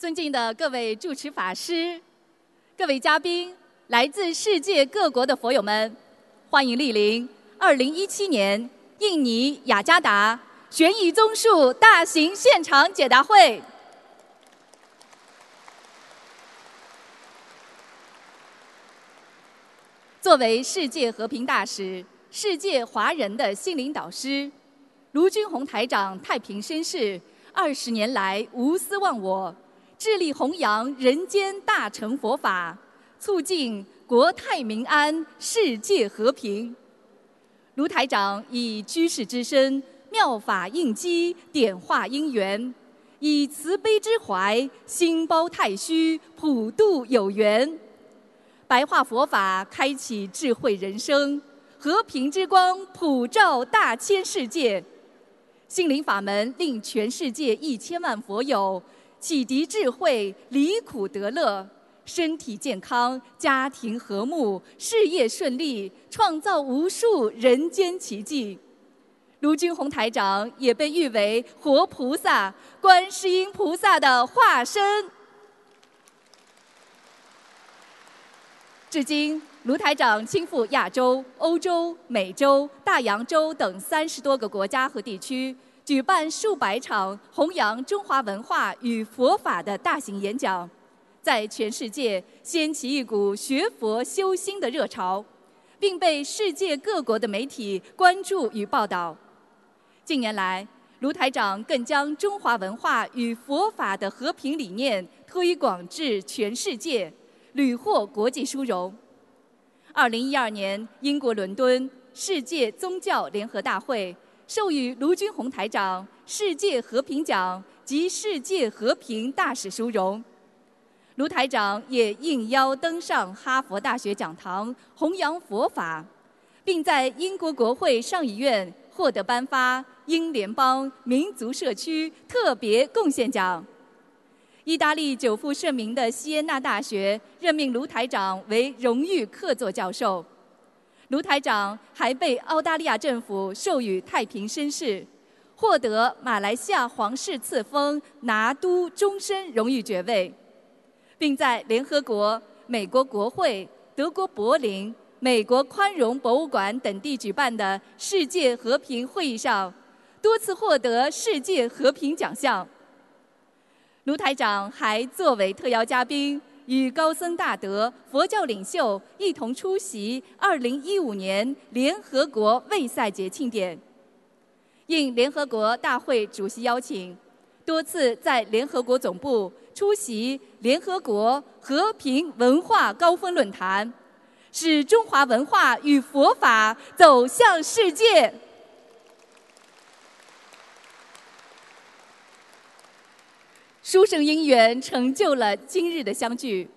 尊敬的各位主持法师、各位嘉宾、来自世界各国的佛友们，欢迎莅临二零一七年印尼雅加达悬疑综述大型现场解答会。作为世界和平大使、世界华人的心灵导师，卢军宏台长太平绅士二十年来无私忘我。致力弘扬人间大乘佛法，促进国泰民安、世界和平。卢台长以居士之身，妙法应机，点化因缘；以慈悲之怀，心包太虚，普度有缘。白话佛法，开启智慧人生，和平之光普照大千世界。心灵法门，令全世界一千万佛友。启迪智慧，离苦得乐，身体健康，家庭和睦，事业顺利，创造无数人间奇迹。卢军宏台长也被誉为活菩萨、观世音菩萨的化身。至今，卢台长亲赴亚洲、欧洲、美洲、大洋洲等三十多个国家和地区。举办数百场弘扬中华文化与佛法的大型演讲，在全世界掀起一股学佛修心的热潮，并被世界各国的媒体关注与报道。近年来，卢台长更将中华文化与佛法的和平理念推广至全世界，屡获国际殊荣。二零一二年，英国伦敦世界宗教联合大会。授予卢军宏台长世界和平奖及世界和平大使殊荣。卢台长也应邀登上哈佛大学讲堂弘扬佛法，并在英国国会上议院获得颁发英联邦民族社区特别贡献奖。意大利久负盛名的锡耶纳大学任命卢台长为荣誉客座教授。卢台长还被澳大利亚政府授予太平绅士，获得马来西亚皇室赐封拿督终身荣誉爵位，并在联合国、美国国会、德国柏林、美国宽容博物馆等地举办的世界和平会议上，多次获得世界和平奖项。卢台长还作为特邀嘉宾。与高僧大德、佛教领袖一同出席2015年联合国卫赛节庆典。应联合国大会主席邀请，多次在联合国总部出席联合国和平文化高峰论坛，使中华文化与佛法走向世界。殊胜因缘成就了今日的相聚。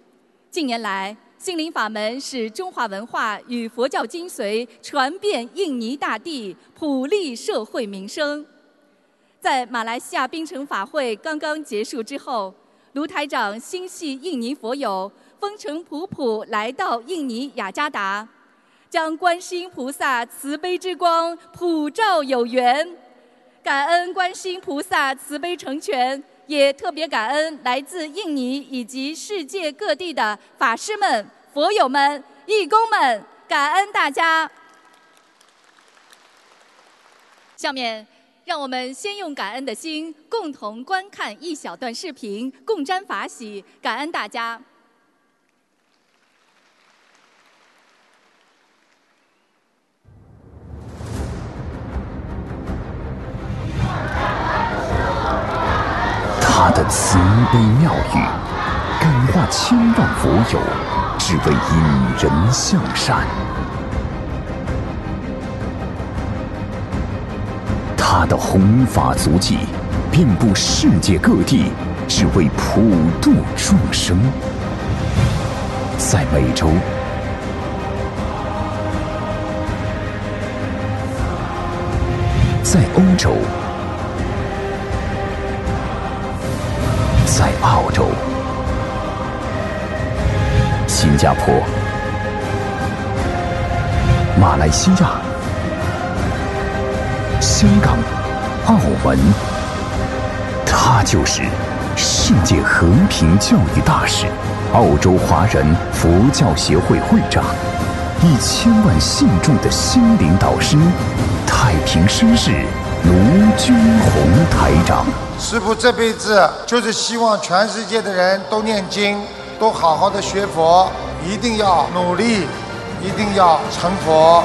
近年来，心灵法门使中华文化与佛教精髓传遍印尼大地，普利社会民生。在马来西亚槟城法会刚刚结束之后，卢台长心系印尼佛友，风尘仆仆来到印尼雅加达，将观世音菩萨慈悲之光普照有缘，感恩观世音菩萨慈悲成全。也特别感恩来自印尼以及世界各地的法师们、佛友们、义工们，感恩大家。下面，让我们先用感恩的心，共同观看一小段视频，共沾法喜，感恩大家。他的慈悲妙语，感化千万佛友，只为引人向善。他的弘法足迹，遍布世界各地，只为普度众生。在美洲，在欧洲。在澳洲、新加坡、马来西亚、香港、澳门，他就是世界和平教育大使，澳洲华人佛教协会会长，一千万信众的心灵导师，太平绅士卢军红台长。师傅这辈子就是希望全世界的人都念经，都好好的学佛，一定要努力，一定要成佛。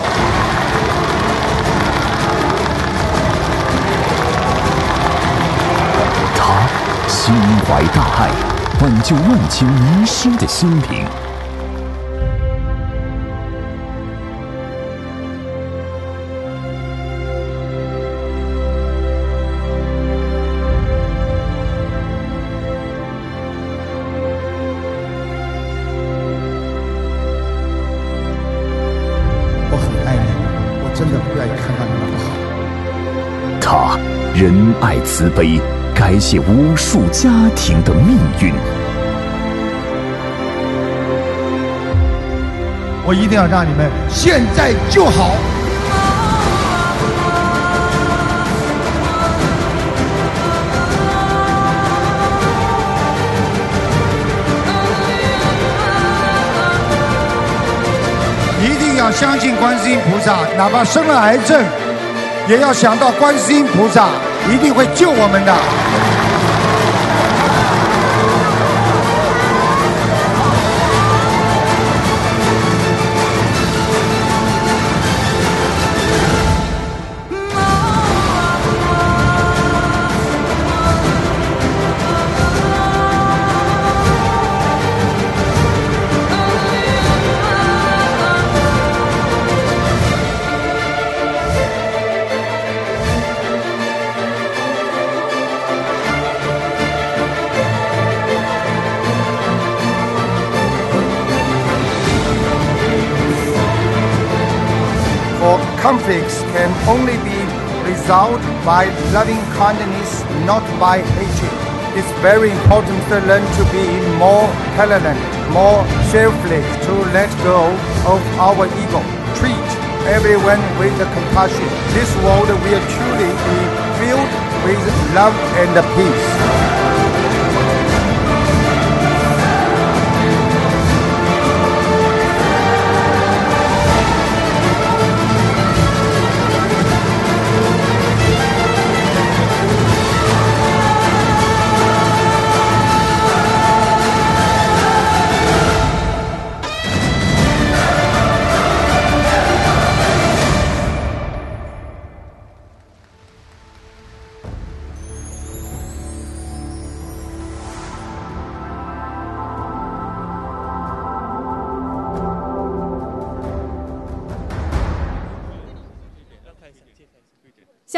他心怀大爱，挽救万千迷失的心灵。慈悲，改写无数家庭的命运。我一定要让你们现在就好。一定要相信观世音菩萨，哪怕生了癌症，也要想到观世音菩萨一定会救我们的。Conflicts can only be resolved by loving kindness, not by hatred. It's very important to learn to be more tolerant, more selfless, to let go of our ego. Treat everyone with compassion. This world will truly be filled with love and peace.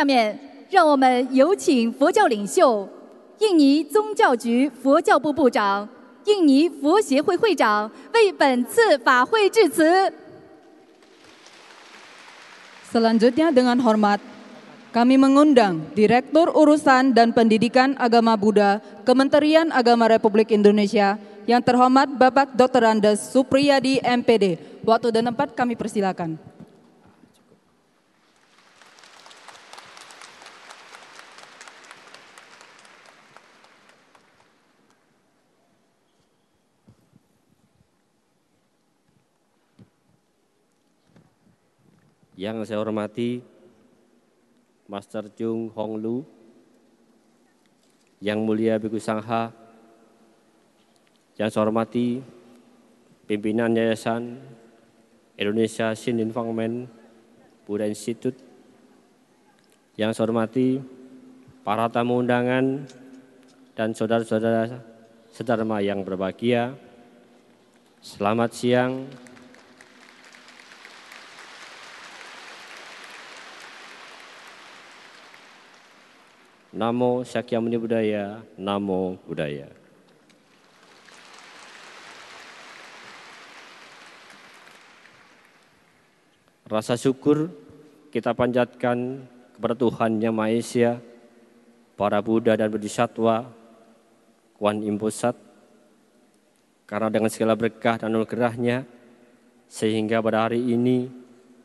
下面，让我们有请佛教领袖、印尼宗教局佛教部部长、印尼佛协会会长为本次法会致辞。Selanjutnya dengan hormat, kami mengundang Direktur Urusan dan Pendidikan Agama Buddha Kementerian Agama Republik Indonesia yang terhormat Bapak Dr. Andes Supriyadi MPD. Waktu dan tempat kami persilakan. Yang saya hormati Master Chung Hong Lu, Yang Mulia Biku Sangha, yang saya hormati pimpinan Yayasan Indonesia Sin Investment Buddha Institute, yang saya hormati para tamu undangan dan saudara-saudara sedharma yang berbahagia. Selamat siang, Namo Sakyamuni Buddhaya, Namo Buddhaya. Rasa syukur kita panjatkan kepada Tuhan Yang Maha Esa, para Buddha dan Bodhisattva, Kuan Im Pusat, karena dengan segala berkah dan anugerahnya, sehingga pada hari ini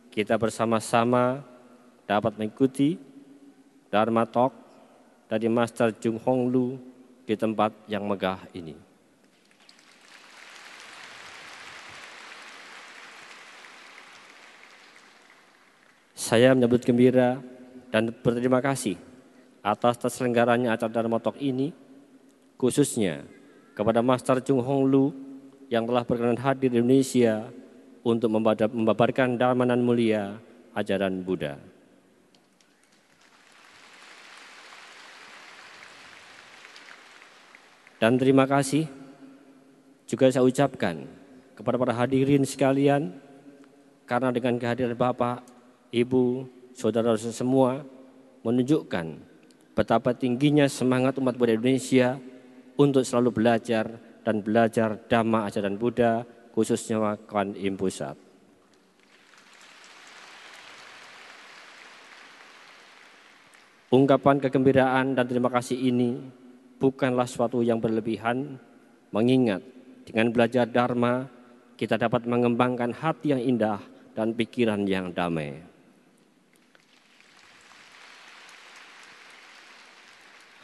kita bersama-sama dapat mengikuti Dharma Talk dari Master Jung Hong Lu di tempat yang megah ini. Saya menyebut gembira dan berterima kasih atas terselenggaranya acara Darmotok ini, khususnya kepada Master Chung Hong Lu yang telah berkenan hadir di Indonesia untuk membabarkan dharma mulia ajaran Buddha. Dan terima kasih juga saya ucapkan kepada para hadirin sekalian karena dengan kehadiran Bapak, Ibu, saudara saudara semua menunjukkan betapa tingginya semangat umat Buddha Indonesia untuk selalu belajar dan belajar dhamma ajaran Buddha khususnya Kuan Im Pusat. Ungkapan kegembiraan dan terima kasih ini bukanlah suatu yang berlebihan, mengingat dengan belajar Dharma kita dapat mengembangkan hati yang indah dan pikiran yang damai.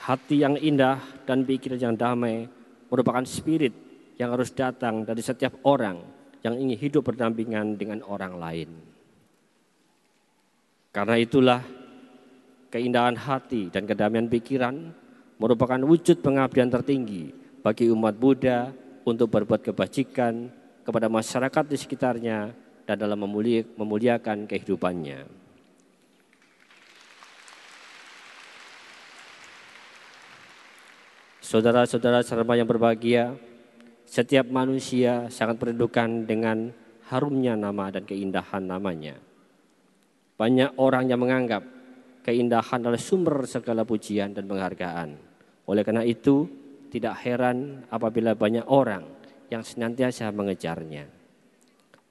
Hati yang indah dan pikiran yang damai merupakan spirit yang harus datang dari setiap orang yang ingin hidup berdampingan dengan orang lain. Karena itulah keindahan hati dan kedamaian pikiran merupakan wujud pengabdian tertinggi bagi umat Buddha untuk berbuat kebajikan kepada masyarakat di sekitarnya dan dalam memuliakan kehidupannya. Saudara-saudara serba yang berbahagia, setiap manusia sangat merindukan dengan harumnya nama dan keindahan namanya. Banyak orang yang menganggap keindahan adalah sumber segala pujian dan penghargaan. Oleh karena itu, tidak heran apabila banyak orang yang senantiasa mengejarnya.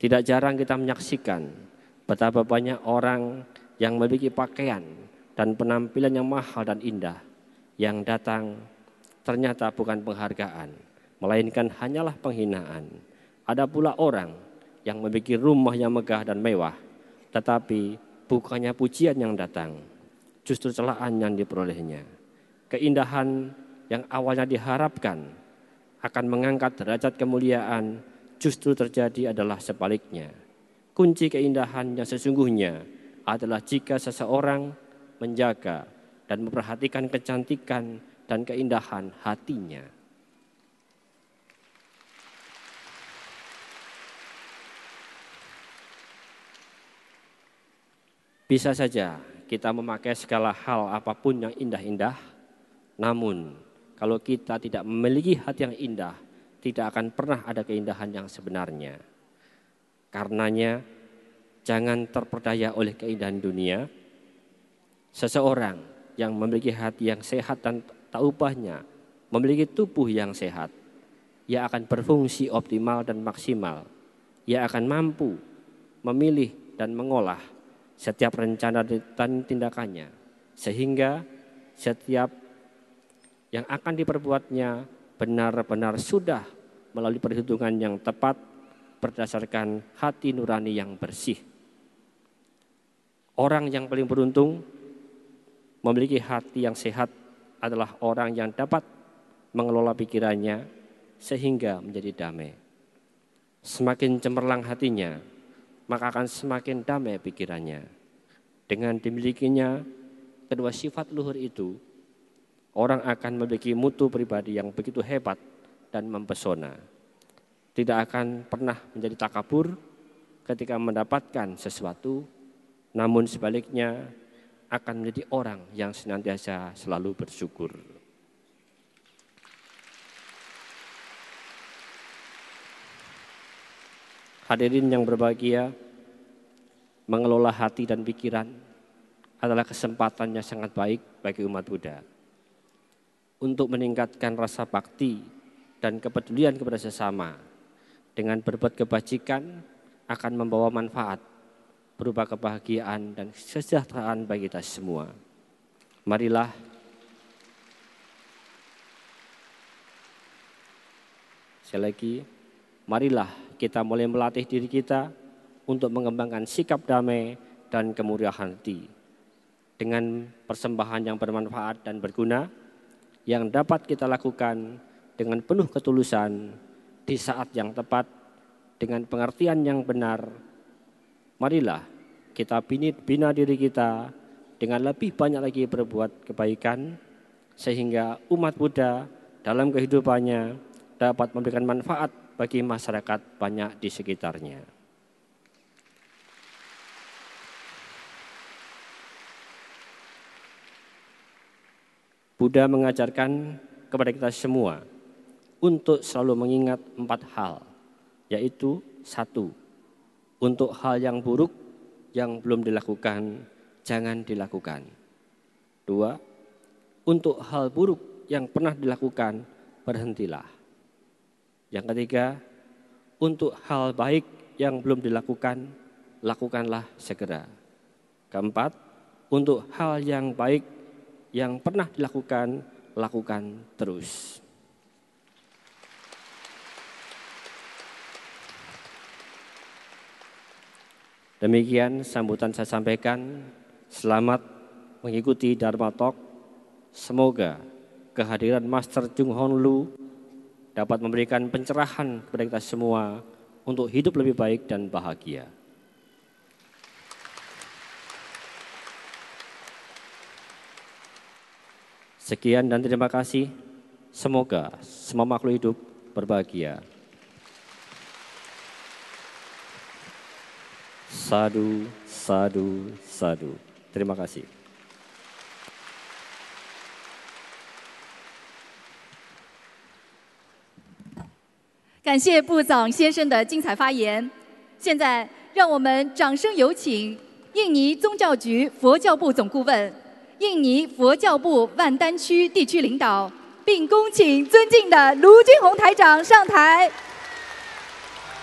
Tidak jarang kita menyaksikan betapa banyak orang yang memiliki pakaian dan penampilan yang mahal dan indah yang datang ternyata bukan penghargaan, melainkan hanyalah penghinaan. Ada pula orang yang memiliki rumah yang megah dan mewah, tetapi bukannya pujian yang datang, justru celaan yang diperolehnya keindahan yang awalnya diharapkan akan mengangkat derajat kemuliaan justru terjadi adalah sebaliknya. Kunci keindahan yang sesungguhnya adalah jika seseorang menjaga dan memperhatikan kecantikan dan keindahan hatinya. Bisa saja kita memakai segala hal apa pun yang indah-indah namun, kalau kita tidak memiliki hati yang indah, tidak akan pernah ada keindahan yang sebenarnya. Karenanya, jangan terperdaya oleh keindahan dunia. Seseorang yang memiliki hati yang sehat dan tak ubahnya, memiliki tubuh yang sehat, ia akan berfungsi optimal dan maksimal. Ia akan mampu memilih dan mengolah setiap rencana dan tindakannya, sehingga setiap yang akan diperbuatnya benar-benar sudah melalui perhitungan yang tepat berdasarkan hati nurani yang bersih. Orang yang paling beruntung memiliki hati yang sehat adalah orang yang dapat mengelola pikirannya sehingga menjadi damai. Semakin cemerlang hatinya, maka akan semakin damai pikirannya. Dengan dimilikinya kedua sifat luhur itu, orang akan memiliki mutu pribadi yang begitu hebat dan mempesona. Tidak akan pernah menjadi takabur ketika mendapatkan sesuatu, namun sebaliknya akan menjadi orang yang senantiasa selalu bersyukur. Hadirin yang berbahagia, mengelola hati dan pikiran adalah kesempatan yang sangat baik bagi umat Buddha untuk meningkatkan rasa bakti dan kepedulian kepada sesama. Dengan berbuat kebajikan akan membawa manfaat berupa kebahagiaan dan kesejahteraan bagi kita semua. Marilah Sekali lagi, marilah kita mulai melatih diri kita untuk mengembangkan sikap damai dan kemurihan hati. Dengan persembahan yang bermanfaat dan berguna, yang dapat kita lakukan dengan penuh ketulusan di saat yang tepat dengan pengertian yang benar. Marilah kita bina diri kita dengan lebih banyak lagi berbuat kebaikan sehingga umat Buddha dalam kehidupannya dapat memberikan manfaat bagi masyarakat banyak di sekitarnya. Buddha mengajarkan kepada kita semua untuk selalu mengingat empat hal, yaitu satu, untuk hal yang buruk yang belum dilakukan, jangan dilakukan. Dua, untuk hal buruk yang pernah dilakukan, berhentilah. Yang ketiga, untuk hal baik yang belum dilakukan, lakukanlah segera. Keempat, untuk hal yang baik yang pernah dilakukan, lakukan terus. Demikian sambutan saya sampaikan. Selamat mengikuti Dharma Talk. Semoga kehadiran Master Jung Hon Lu dapat memberikan pencerahan kepada kita semua untuk hidup lebih baik dan bahagia. Sekian dan terima kasih. Semoga semua makhluk hidup berbahagia. Sadu, sadu, sadu. Terima kasih. 感谢部长先生的精彩发言。现在，让我们掌声有请印尼宗教局佛教部总顾问 印尼佛教部万丹区地区领导，并恭请尊敬的卢金宏台长上台。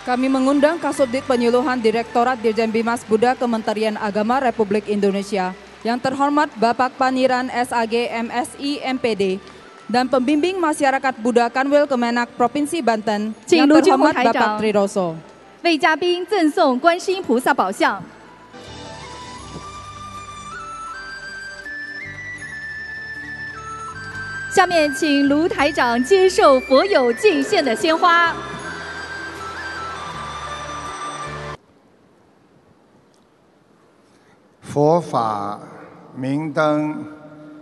Kami mengundang Kasubdit Penyuluhan Direktorat Dirjen Bimas Buddha Kementerian Agama Republik Indonesia yang terhormat Bapak Paniran SAG MSI MPD dan pembimbing masyarakat Buddha Kanwil Kemenak Provinsi Banten yang terhormat Bapak Triroso. 为嘉宾赠送观世音菩萨宝像。 下面请卢台长接受佛友敬献的鲜花。佛法明灯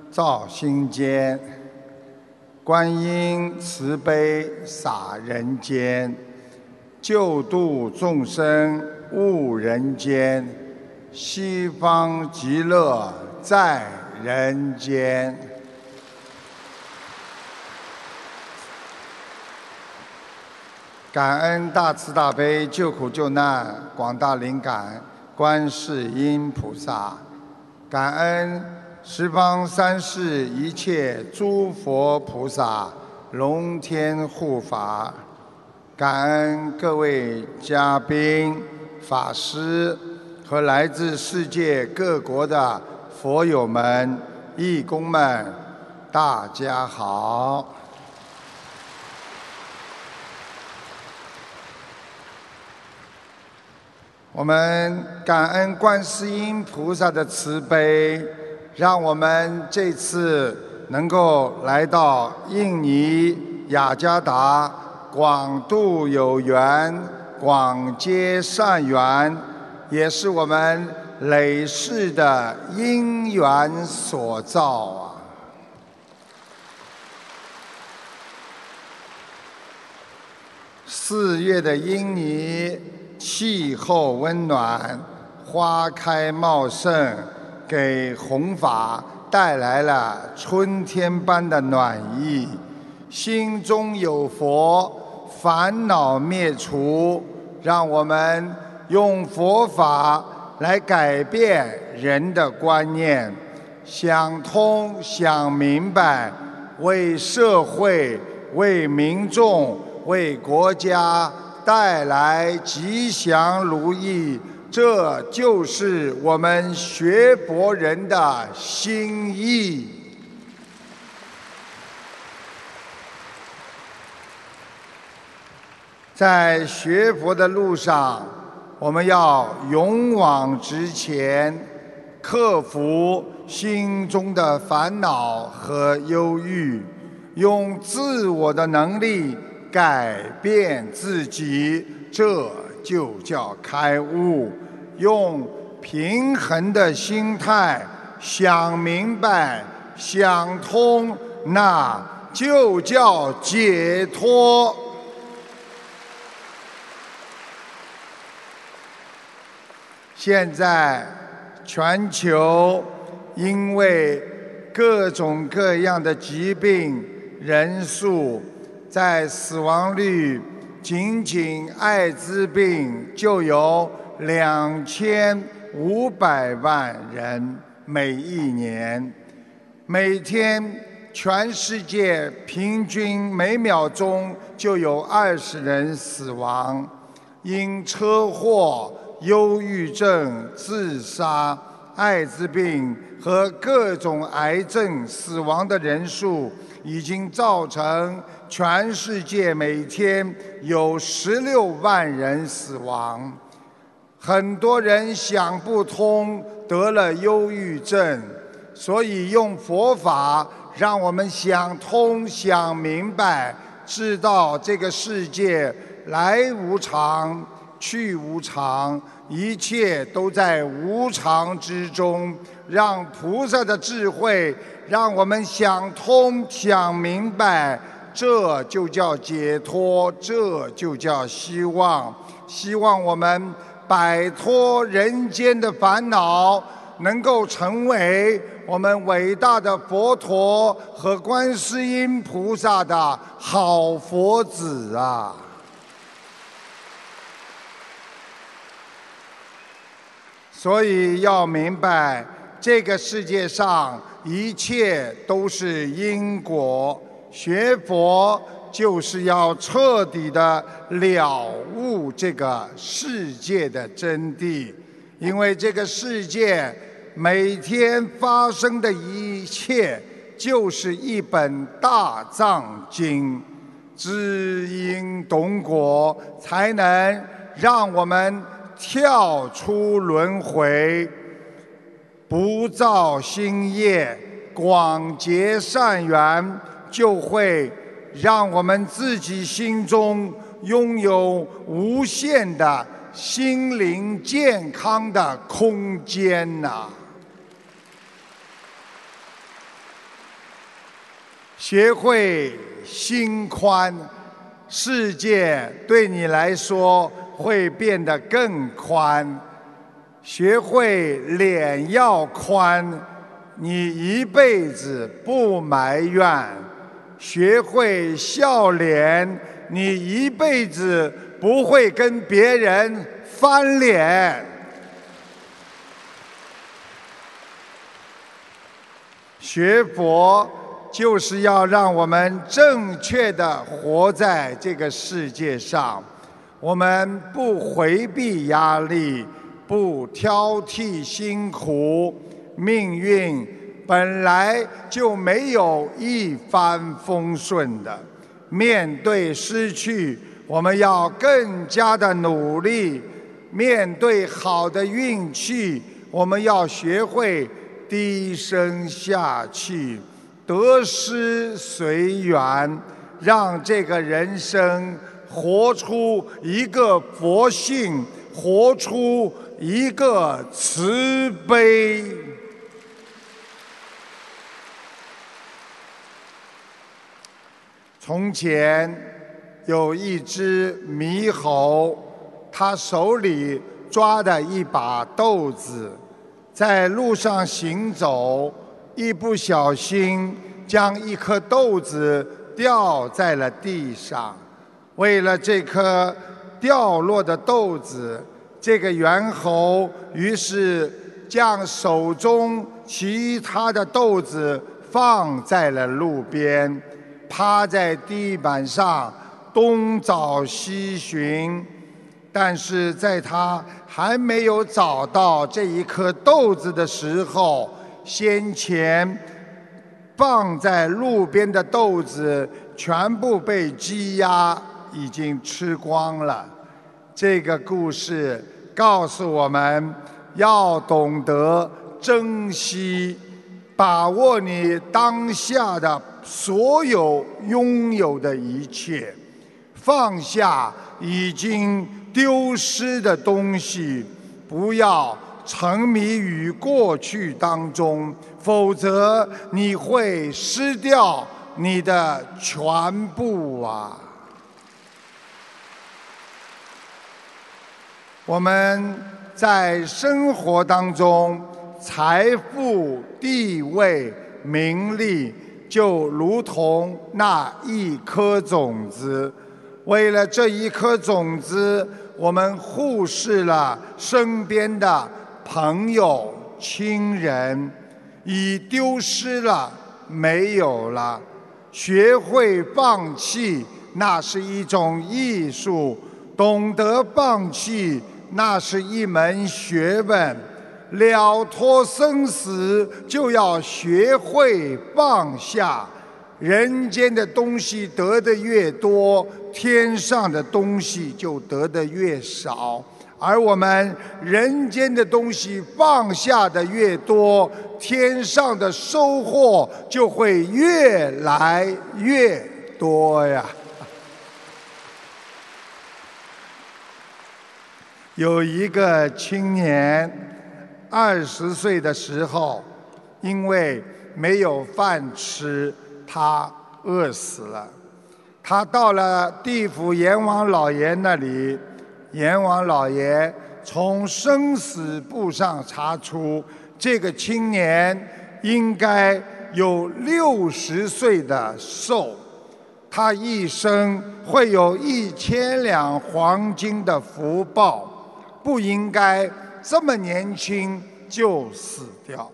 照心间，观音慈悲洒人间，救度众生悟人间，西方极乐在人间。感恩大慈大悲救苦救难广大灵感观世音菩萨，感恩十方三世一切诸佛菩萨龙天护法，感恩各位嘉宾、法师和来自世界各国的佛友们、义工们，大家好。我们感恩观世音菩萨的慈悲，让我们这次能够来到印尼雅加达，广度有缘，广结善缘，也是我们累世的因缘所造啊！四月的印尼。气候温暖，花开茂盛，给弘法带来了春天般的暖意。心中有佛，烦恼灭除，让我们用佛法来改变人的观念，想通想明白，为社会、为民众、为国家。带来吉祥如意，这就是我们学佛人的心意。在学佛的路上，我们要勇往直前，克服心中的烦恼和忧郁，用自我的能力改变自己，这就叫开悟。用平衡的心态想明白、想通，那就叫解脱。现在全球因为各种各样的疾病，人数在死亡率，仅仅艾滋病就有两千五百万人每一年，每天全世界平均每秒钟就有二十人死亡，因车祸。忧郁症、自杀、艾滋病和各种癌症死亡的人数，已经造成全世界每天有十六万人死亡。很多人想不通，得了忧郁症，所以用佛法让我们想通、想明白，知道这个世界来无常。去无常，一切都在无常之中。让菩萨的智慧，让我们想通、想明白，这就叫解脱，这就叫希望。希望我们摆脱人间的烦恼，能够成为我们伟大的佛陀和观世音菩萨的好佛子啊！所以要明白，这个世界上一切都是因果。学佛就是要彻底的了悟这个世界的真谛，因为这个世界每天发生的一切，就是一本大藏经。知因懂果，才能让我们。跳出轮回，不造新业，广结善缘，就会让我们自己心中拥有无限的心灵健康的空间呐！学会心宽，世界对你来说。会变得更宽，学会脸要宽，你一辈子不埋怨；学会笑脸，你一辈子不会跟别人翻脸。学佛就是要让我们正确的活在这个世界上。我们不回避压力，不挑剔辛苦，命运本来就没有一帆风顺的。面对失去，我们要更加的努力；面对好的运气，我们要学会低声下气，得失随缘，让这个人生。活出一个佛性，活出一个慈悲。从前有一只猕猴，它手里抓的一把豆子，在路上行走，一不小心将一颗豆子掉在了地上。为了这颗掉落的豆子，这个猿猴于是将手中其他的豆子放在了路边，趴在地板上东找西寻。但是在他还没有找到这一颗豆子的时候，先前放在路边的豆子全部被鸡鸭。已经吃光了。这个故事告诉我们要懂得珍惜，把握你当下的所有拥有的一切，放下已经丢失的东西，不要沉迷于过去当中，否则你会失掉你的全部啊！我们在生活当中，财富、地位、名利，就如同那一颗种子。为了这一颗种子，我们忽视了身边的朋友、亲人，已丢失了，没有了。学会放弃，那是一种艺术；懂得放弃。那是一门学问，了脱生死就要学会放下。人间的东西得的越多，天上的东西就得的越少。而我们人间的东西放下的越多，天上的收获就会越来越多呀。有一个青年，二十岁的时候，因为没有饭吃，他饿死了。他到了地府阎王老爷那里，阎王老爷从生死簿上查出，这个青年应该有六十岁的寿，他一生会有一千两黄金的福报。不应该这么年轻就死掉，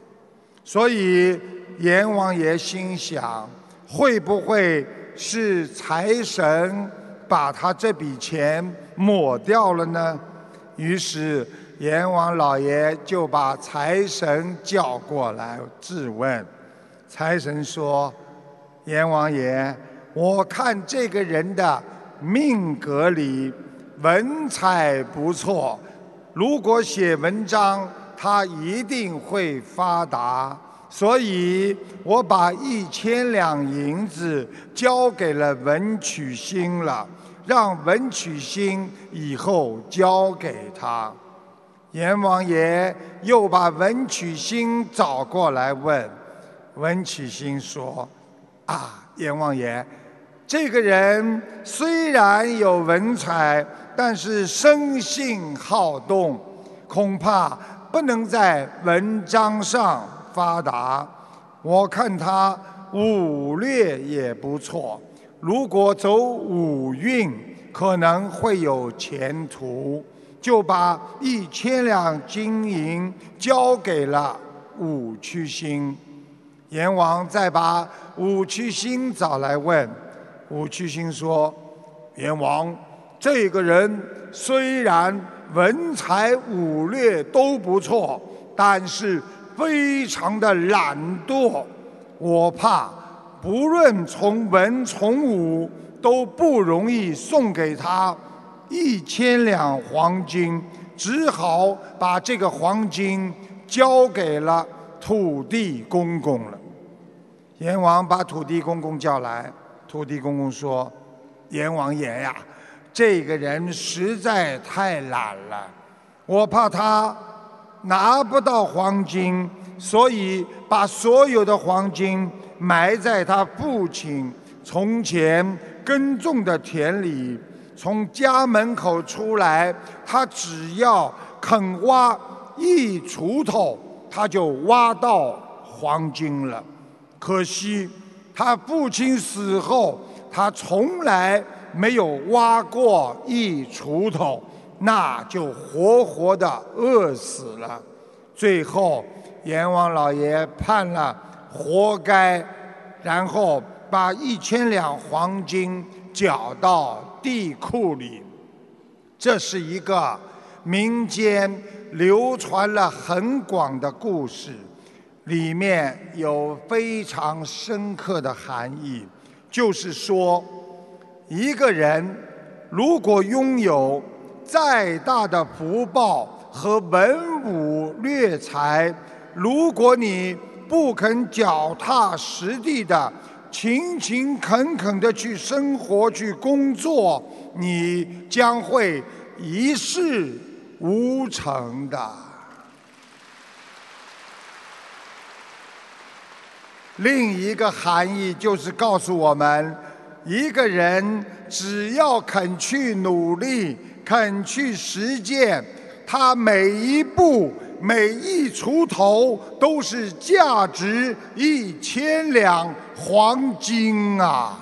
所以阎王爷心想：会不会是财神把他这笔钱抹掉了呢？于是阎王老爷就把财神叫过来质问。财神说：“阎王爷，我看这个人的命格里文采不错。”如果写文章，他一定会发达。所以我把一千两银子交给了文曲星了，让文曲星以后交给他。阎王爷又把文曲星找过来问，文曲星说：“啊，阎王爷，这个人虽然有文采。”但是生性好动，恐怕不能在文章上发达。我看他武略也不错，如果走武运，可能会有前途。就把一千两金银交给了武曲星。阎王再把武曲星找来问，武曲星说：“阎王。”这个人虽然文才武略都不错，但是非常的懒惰。我怕不论从文从武都不容易送给他一千两黄金，只好把这个黄金交给了土地公公了。阎王把土地公公叫来，土地公公说：“阎王爷呀。”这个人实在太懒了，我怕他拿不到黄金，所以把所有的黄金埋在他父亲从前耕种的田里。从家门口出来，他只要肯挖一锄头，他就挖到黄金了。可惜他父亲死后，他从来。没有挖过一锄头，那就活活的饿死了。最后，阎王老爷判了活该，然后把一千两黄金缴到地库里。这是一个民间流传了很广的故事，里面有非常深刻的含义，就是说。一个人如果拥有再大的福报和文武略才，如果你不肯脚踏实地的勤勤恳恳的去生活、去工作，你将会一事无成的。另一个含义就是告诉我们，一个人只要肯去努力、肯去实践，他每一步。每一锄头都是价值一千两黄金啊！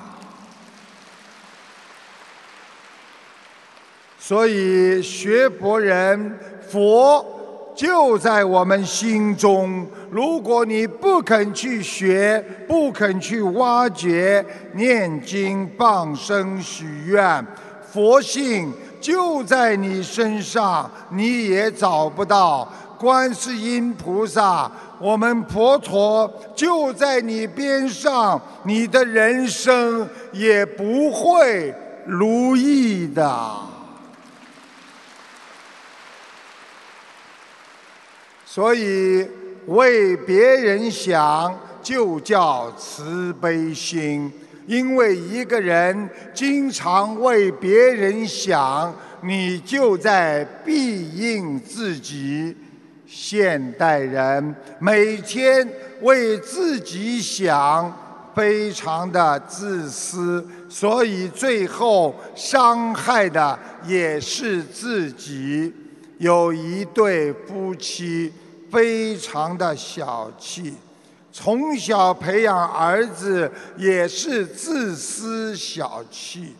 所以学佛人，佛就在我们心中。如果你不肯去学，不肯去挖掘、念经、放生、许愿，佛性就在你身上，你也找不到。观世音菩萨，我们佛陀就在你边上，你的人生也不会如意的。所以为别人想，就叫慈悲心。因为一个人经常为别人想，你就在庇应自己。现代人每天为自己想，非常的自私，所以最后伤害的也是自己。有一对夫妻非常的小气，从小培养儿子也是自私小气。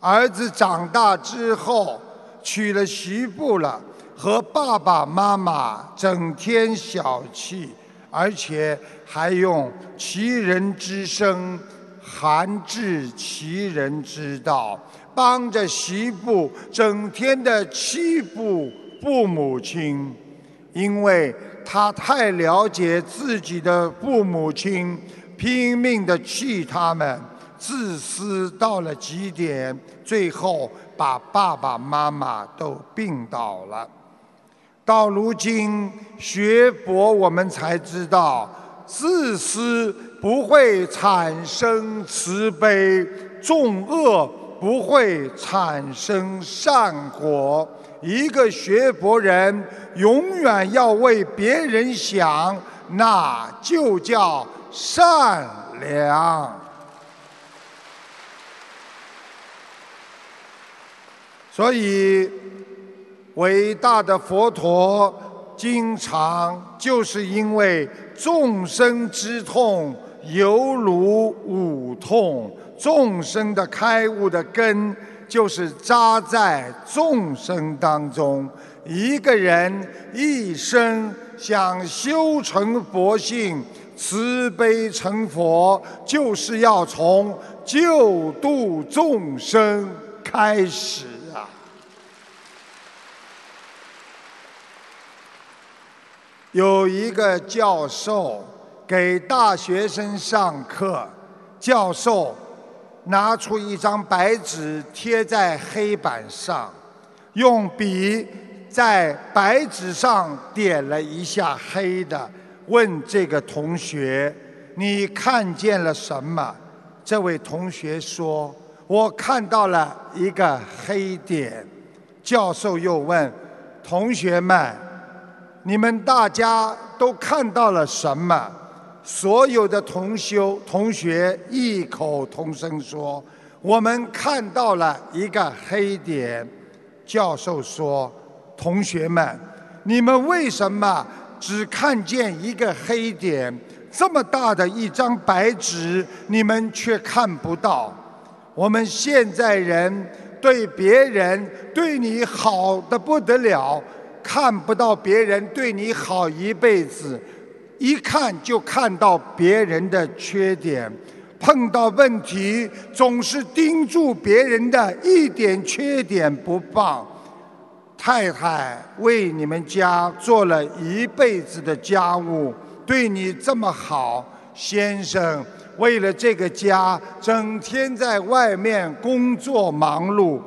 儿子长大之后娶了媳妇了。和爸爸妈妈整天小气，而且还用其人之身寒治其人之道，帮着媳妇整天的欺负父母亲，因为他太了解自己的父母亲，拼命的气他们，自私到了极点，最后把爸爸妈妈都病倒了。到如今学佛，我们才知道，自私不会产生慈悲，众恶不会产生善果。一个学佛人永远要为别人想，那就叫善良。所以。伟大的佛陀经常就是因为众生之痛犹如五痛，众生的开悟的根就是扎在众生当中。一个人一生想修成佛性、慈悲成佛，就是要从救度众生开始啊。有一个教授给大学生上课，教授拿出一张白纸贴在黑板上，用笔在白纸上点了一下黑的，问这个同学：“你看见了什么？”这位同学说：“我看到了一个黑点。”教授又问：“同学们？”你们大家都看到了什么？所有的同修同学异口同声说：“我们看到了一个黑点。”教授说：“同学们，你们为什么只看见一个黑点？这么大的一张白纸，你们却看不到？我们现在人对别人对你好的不得了。”看不到别人对你好一辈子，一看就看到别人的缺点，碰到问题总是盯住别人的一点缺点不放。太太为你们家做了一辈子的家务，对你这么好，先生为了这个家整天在外面工作忙碌。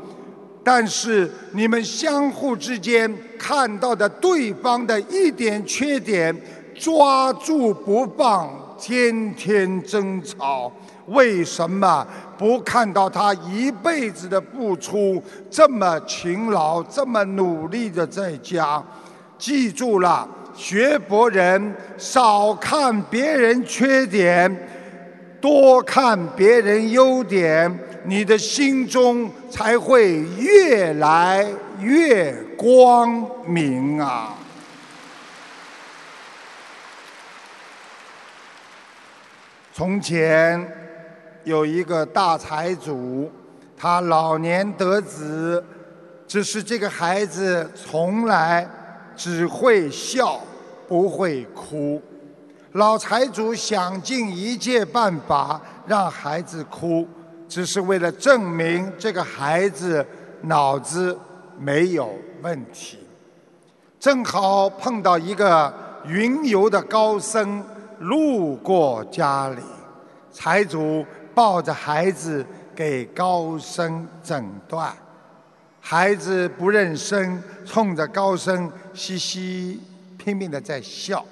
但是你们相互之间看到的对方的一点缺点，抓住不放，天天争吵，为什么不看到他一辈子的付出，这么勤劳，这么努力的在家？记住了，学博人少看别人缺点，多看别人优点，你的心中才会越来越光明啊！从前有一个大财主，他老年得子，只是这个孩子从来只会笑，不会哭。老财主想尽一切办法让孩子哭，只是为了证明这个孩子脑子没有问题。正好碰到一个云游的高僧。路过家里，财主抱着孩子给高僧诊断，孩子不认生，冲着高僧嘻嘻拼命的在笑。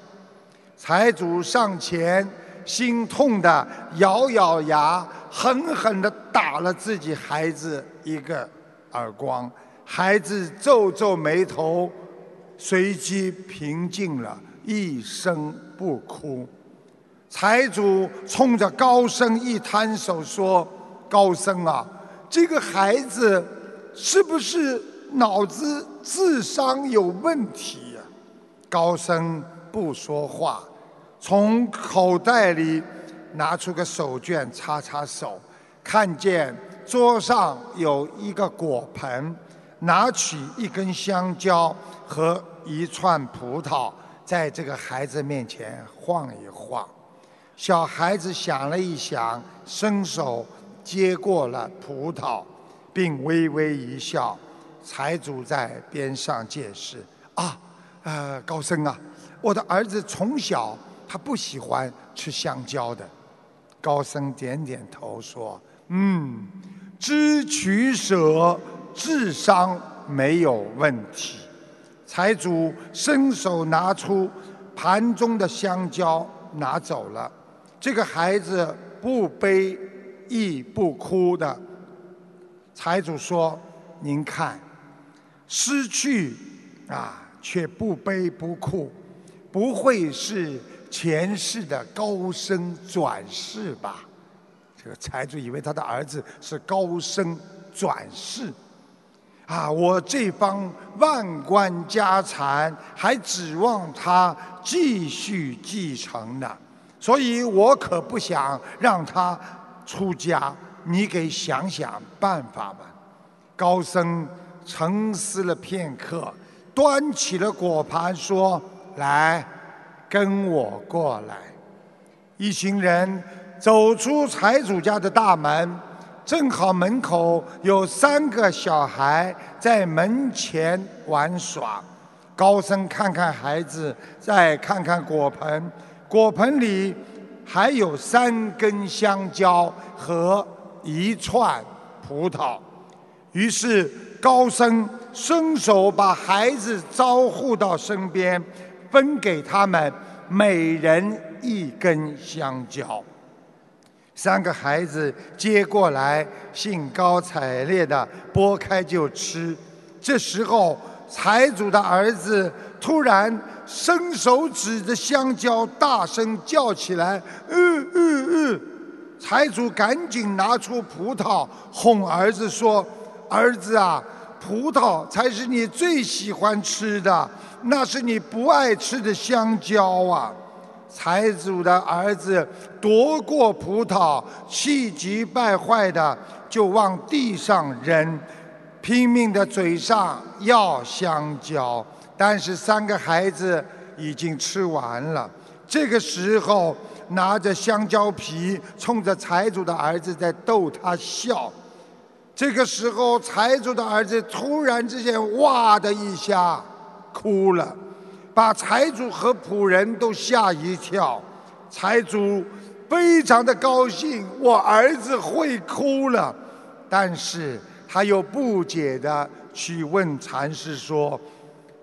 财主上前，心痛的咬咬牙，狠狠的打了自己孩子一个耳光。孩子皱皱眉头，随即平静了。一声不哭，财主冲着高僧一摊手说：“高僧啊，这个孩子是不是脑子智商有问题呀？”高僧不说话，从口袋里拿出个手绢擦擦手，看见桌上有一个果盆，拿起一根香蕉和一串葡萄。在这个孩子面前晃一晃，小孩子想了一想，伸手接过了葡萄，并微微一笑。财主在边上解释：“啊，呃，高僧啊，我的儿子从小他不喜欢吃香蕉的。”高僧点点头说：“嗯，知取舍，智商没有问题。”财主伸手拿出盘中的香蕉，拿走了。这个孩子不悲亦不哭的。财主说：“您看，失去啊，却不悲不哭，不会是前世的高僧转世吧？”这个财主以为他的儿子是高僧转世。啊！我这帮万贯家产还指望他继续继承呢，所以我可不想让他出家。你给想想办法吧。高僧沉思了片刻，端起了果盘说：“来，跟我过来。”一行人走出财主家的大门。正好门口有三个小孩在门前玩耍，高僧看看孩子，再看看果盆，果盆里还有三根香蕉和一串葡萄。于是高僧伸手把孩子招呼到身边，分给他们每人一根香蕉。三个孩子接过来，兴高采烈地剥开就吃。这时候，财主的儿子突然伸手指着香蕉，大声叫起来：“嗯嗯嗯！”财主赶紧拿出葡萄，哄儿子说：“儿子啊，葡萄才是你最喜欢吃的，那是你不爱吃的香蕉啊！”财主的儿子夺过葡萄，气急败坏的就往地上扔，拼命的嘴上要香蕉，但是三个孩子已经吃完了。这个时候，拿着香蕉皮，冲着财主的儿子在逗他笑。这个时候，财主的儿子突然之间哇的一下哭了。把财主和仆人都吓一跳，财主非常的高兴，我儿子会哭了，但是他又不解的去问禅师说：“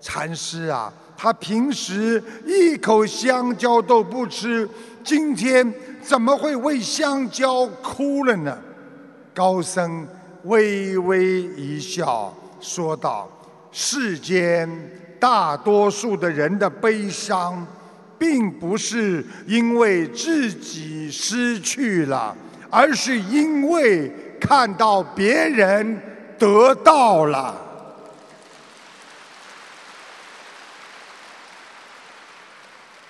禅师啊，他平时一口香蕉都不吃，今天怎么会为香蕉哭了呢？高僧微微一笑，说道：“世间大多数的人的悲伤，并不是因为自己失去了，而是因为看到别人得到了。”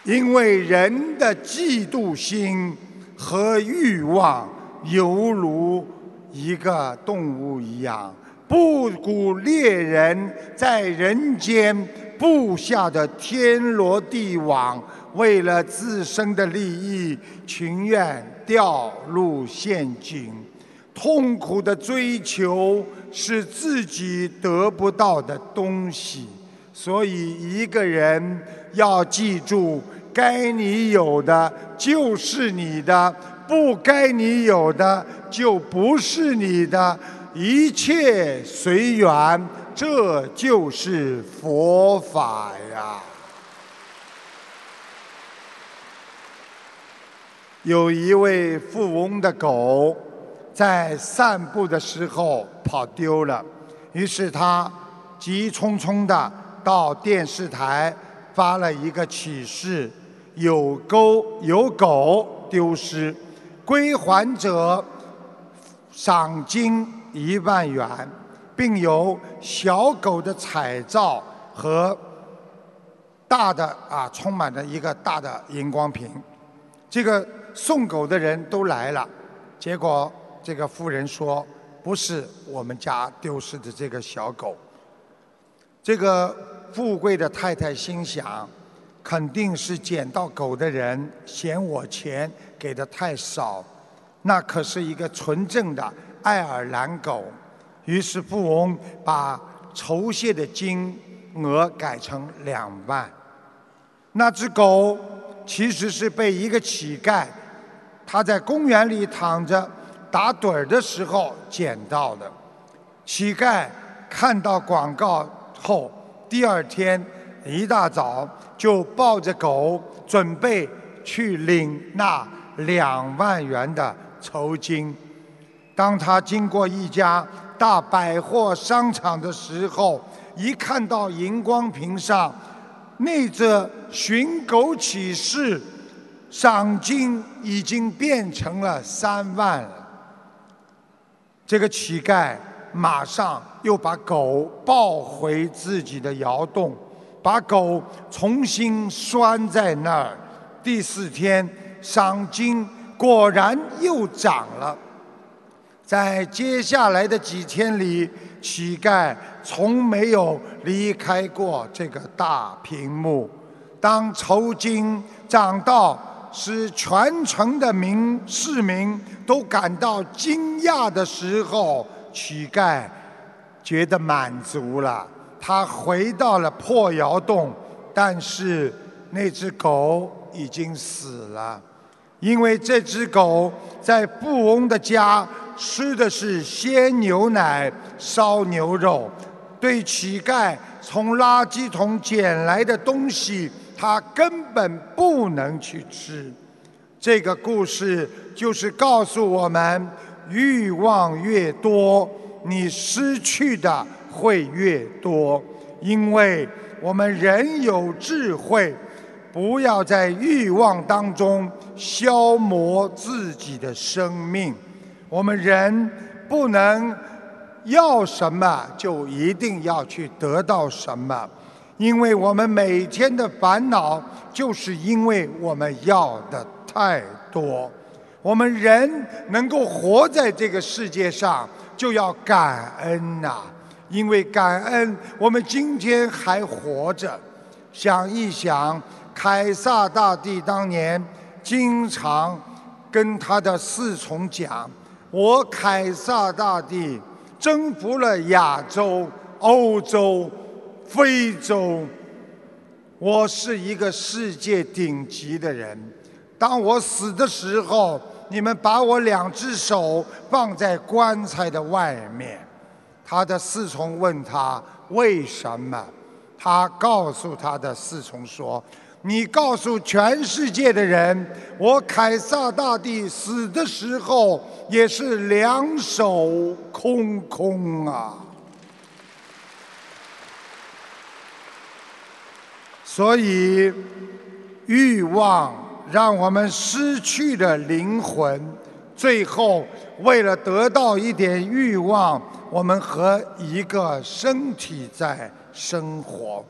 因为人的嫉妒心和欲望，犹如一个动物一样，不顾猎人在人间布下的天罗地网，为了自身的利益，情愿掉入陷阱。痛苦的追求是自己得不到的东西，所以一个人要记住。该你有的就是你的，不该你有的就不是你的，一切随缘，这就是佛法呀。有一位富翁的狗在散步的时候跑丢了，于是他急匆匆的到电视台发了一个启事。有狗有狗丢失，归还者赏金一万元，并有小狗的彩照和大的啊，充满着一个大的荧光屏。这个送狗的人都来了，结果这个妇人说：“不是我们家丢失的这个小狗。”这个富贵的太太心想。肯定是捡到狗的人嫌我钱给的太少，那可是一个纯正的爱尔兰狗。于是富翁把酬谢的金额改成两万。那只狗其实是被一个乞丐，他在公园里躺着打盹儿的时候捡到的。乞丐看到广告后，第二天一大早。就抱着狗准备去领那两万元的酬金。当他经过一家大百货商场的时候，一看到荧光屏上那则寻狗启事，赏金已经变成了三万了。这个乞丐马上又把狗抱回自己的窑洞。把狗重新拴在那儿，第四天赏金果然又涨了。在接下来的几天里，乞丐从没有离开过这个大屏幕。当酬金涨到使全城的民市民都感到惊讶的时候，乞丐觉得满足了。他回到了破窑洞，但是那只狗已经死了，因为这只狗在布翁的家吃的是鲜牛奶、烧牛肉，对乞丐从垃圾桶捡来的东西，它根本不能去吃。这个故事就是告诉我们：欲望越多，你失去的。会越多，因为我们人有智慧，不要在欲望当中消磨自己的生命。我们人不能要什么就一定要去得到什么，因为我们每天的烦恼就是因为我们要的太多。我们人能够活在这个世界上，就要感恩呐。因为感恩，我们今天还活着。想一想，凯撒大帝当年经常跟他的侍从讲：“我凯撒大帝征服了亚洲、欧洲、非洲，我是一个世界顶级的人。当我死的时候，你们把我两只手放在棺材的外面。”他的侍从问他为什么，他告诉他的侍从说：“你告诉全世界的人，我凯撒大帝死的时候也是两手空空啊。”所以，欲望让我们失去了灵魂，最后为了得到一点欲望，我们和一个身体在生活。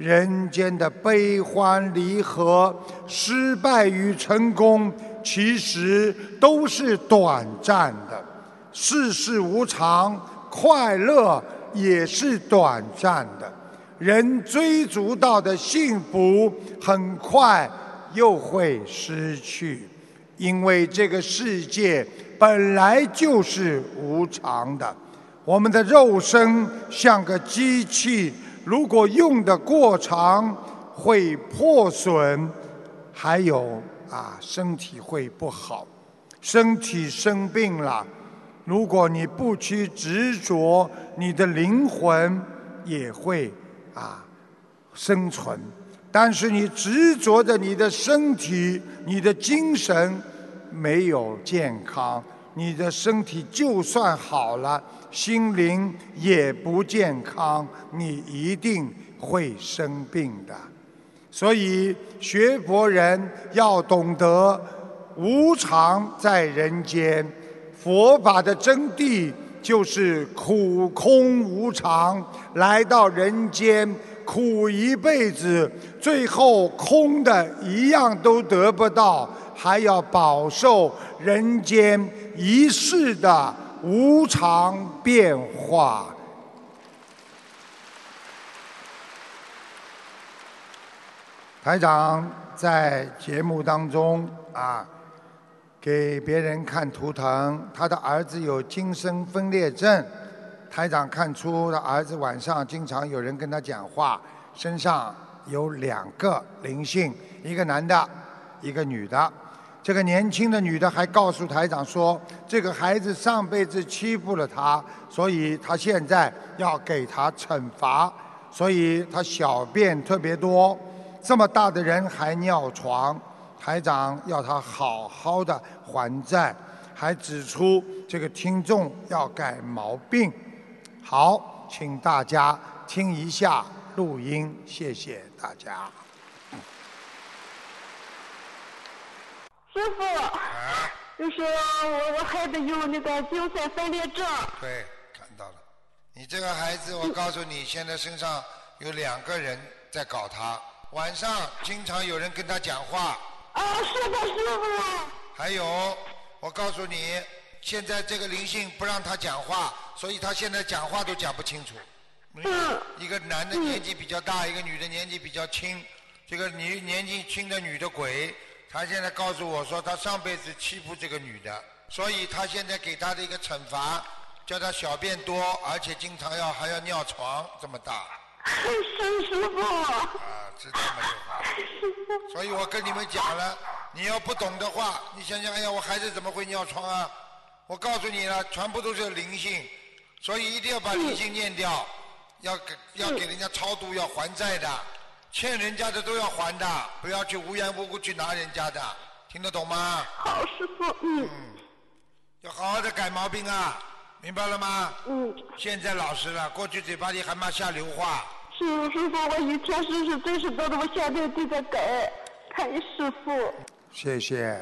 人间的悲欢离合、失败与成功，其实都是短暂的。世事无常，快乐也是短暂的。人追逐到的幸福，很快又会失去，因为这个世界本来就是无常的。我们的肉身像个机器，如果用的过长，会破损，还有啊，身体会不好。身体生病了，如果你不去执着，你的灵魂也会。啊，生存，但是你执着着你的身体，你的精神没有健康，你的身体就算好了，心灵也不健康，你一定会生病的。所以学佛人要懂得无常在人间，佛法的真谛。就是苦空无常，来到人间苦一辈子，最后空的一样都得不到，还要饱受人间一世的无常变化。台长在节目当中啊。给别人看图腾，他的儿子有精神分裂症。台长看出他儿子晚上经常有人跟他讲话，身上有两个灵性，一个男的，一个女的。这个年轻的女的还告诉台长说，这个孩子上辈子欺负了他，所以他现在要给他惩罚，所以他小便特别多，这么大的人还尿床。台长要他好好的还债，还指出这个听众要改毛病。好，请大家听一下录音，谢谢大家。师傅，就是我我孩子有那个精神分裂症。对，看到了。你这个孩子，我告诉你，现在身上有两个人在搞他，晚上经常有人跟他讲话。啊，是的，师傅。还有，我告诉你，现在这个灵性不让他讲话，所以他现在讲话都讲不清楚。嗯。一个男的年纪比较大，一个女的年纪比较轻。这个女年纪轻的女的鬼，他现在告诉我说，他上辈子欺负这个女的，所以他现在给他的一个惩罚，叫他小便多，而且经常要还要尿床这么大。是 师傅。啊，知道吗？所以我跟你们讲了，你要不懂的话，你想想，哎呀，我孩子怎么会尿床啊？我告诉你了，全部都是灵性，所以一定要把灵性念掉，要给要给人家超度，要还债的，欠人家的都要还的，不要去无缘无故去拿人家的，听得懂吗？好，师傅，嗯。要好好的改毛病啊，明白了吗？嗯。现在老实了，过去嘴巴里还骂下流话。师师傅，我以前是是真是多的，我现在就在改，看师傅。谢谢。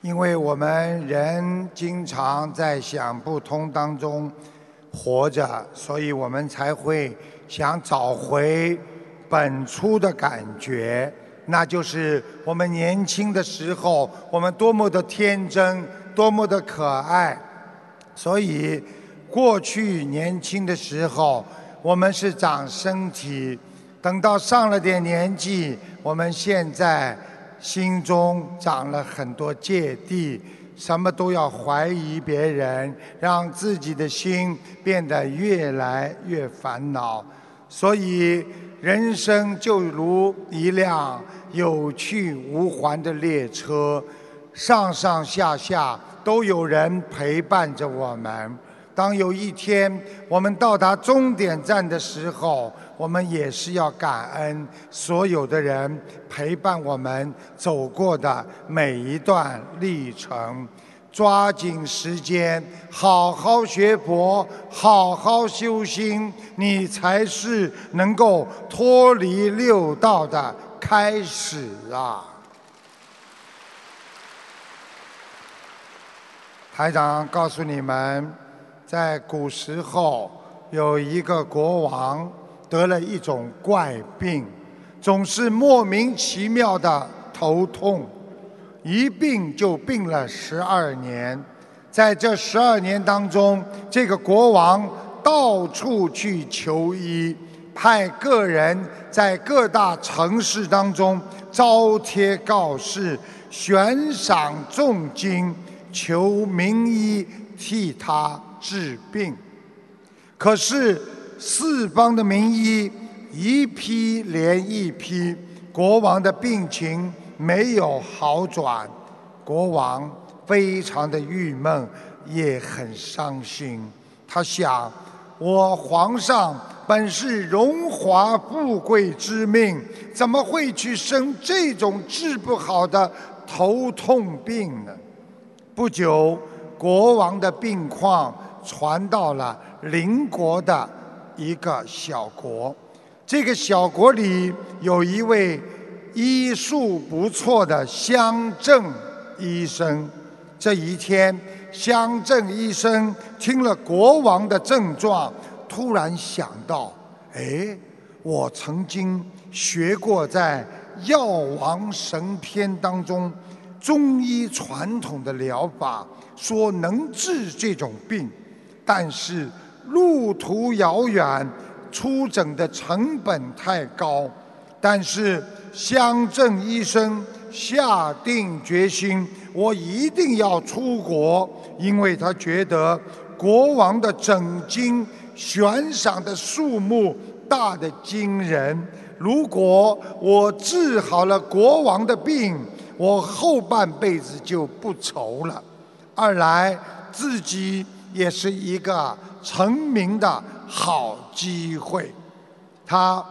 因为我们人经常在想不通当中活着，所以我们才会想找回本初的感觉，那就是我们年轻的时候，我们多么的天真，多么的可爱。所以，过去年轻的时候，我们是长身体；等到上了点年纪，我们现在心中长了很多芥蒂，什么都要怀疑别人，让自己的心变得越来越烦恼。所以，人生就如一辆有去无还的列车，上上下下。都有人陪伴着我们，当有一天我们到达终点站的时候，我们也是要感恩所有的人陪伴我们走过的每一段历程。抓紧时间，好好学佛，好好修心，你才是能够脱离六道的开始啊！台长告诉你们，在古时候有一个国王得了一种怪病，总是莫名其妙的头痛。一病就病了十二年，在这十二年当中，这个国王到处去求医，派个人在各大城市当中招贴告示，悬赏重金，求名医替他治病。可是四方的名医一批连一批，国王的病情。没有好转，国王非常的郁闷，也很伤心。他想，我皇上本是荣华富贵之命，怎么会去生这种治不好的头痛病呢？不久，国王的病况传到了邻国的一个小国，这个小国里有一位。医术不错的乡镇医生，这一天，乡镇医生听了国王的症状，突然想到：哎，我曾经学过在《药王神篇》当中中医传统的疗法，说能治这种病，但是路途遥远，出诊的成本太高，但是。乡镇医生下定决心，我一定要出国，因为他觉得国王的诊金悬赏的数目大的惊人。如果我治好了国王的病，我后半辈子就不愁了。二来，自己也是一个成名的好机会。他。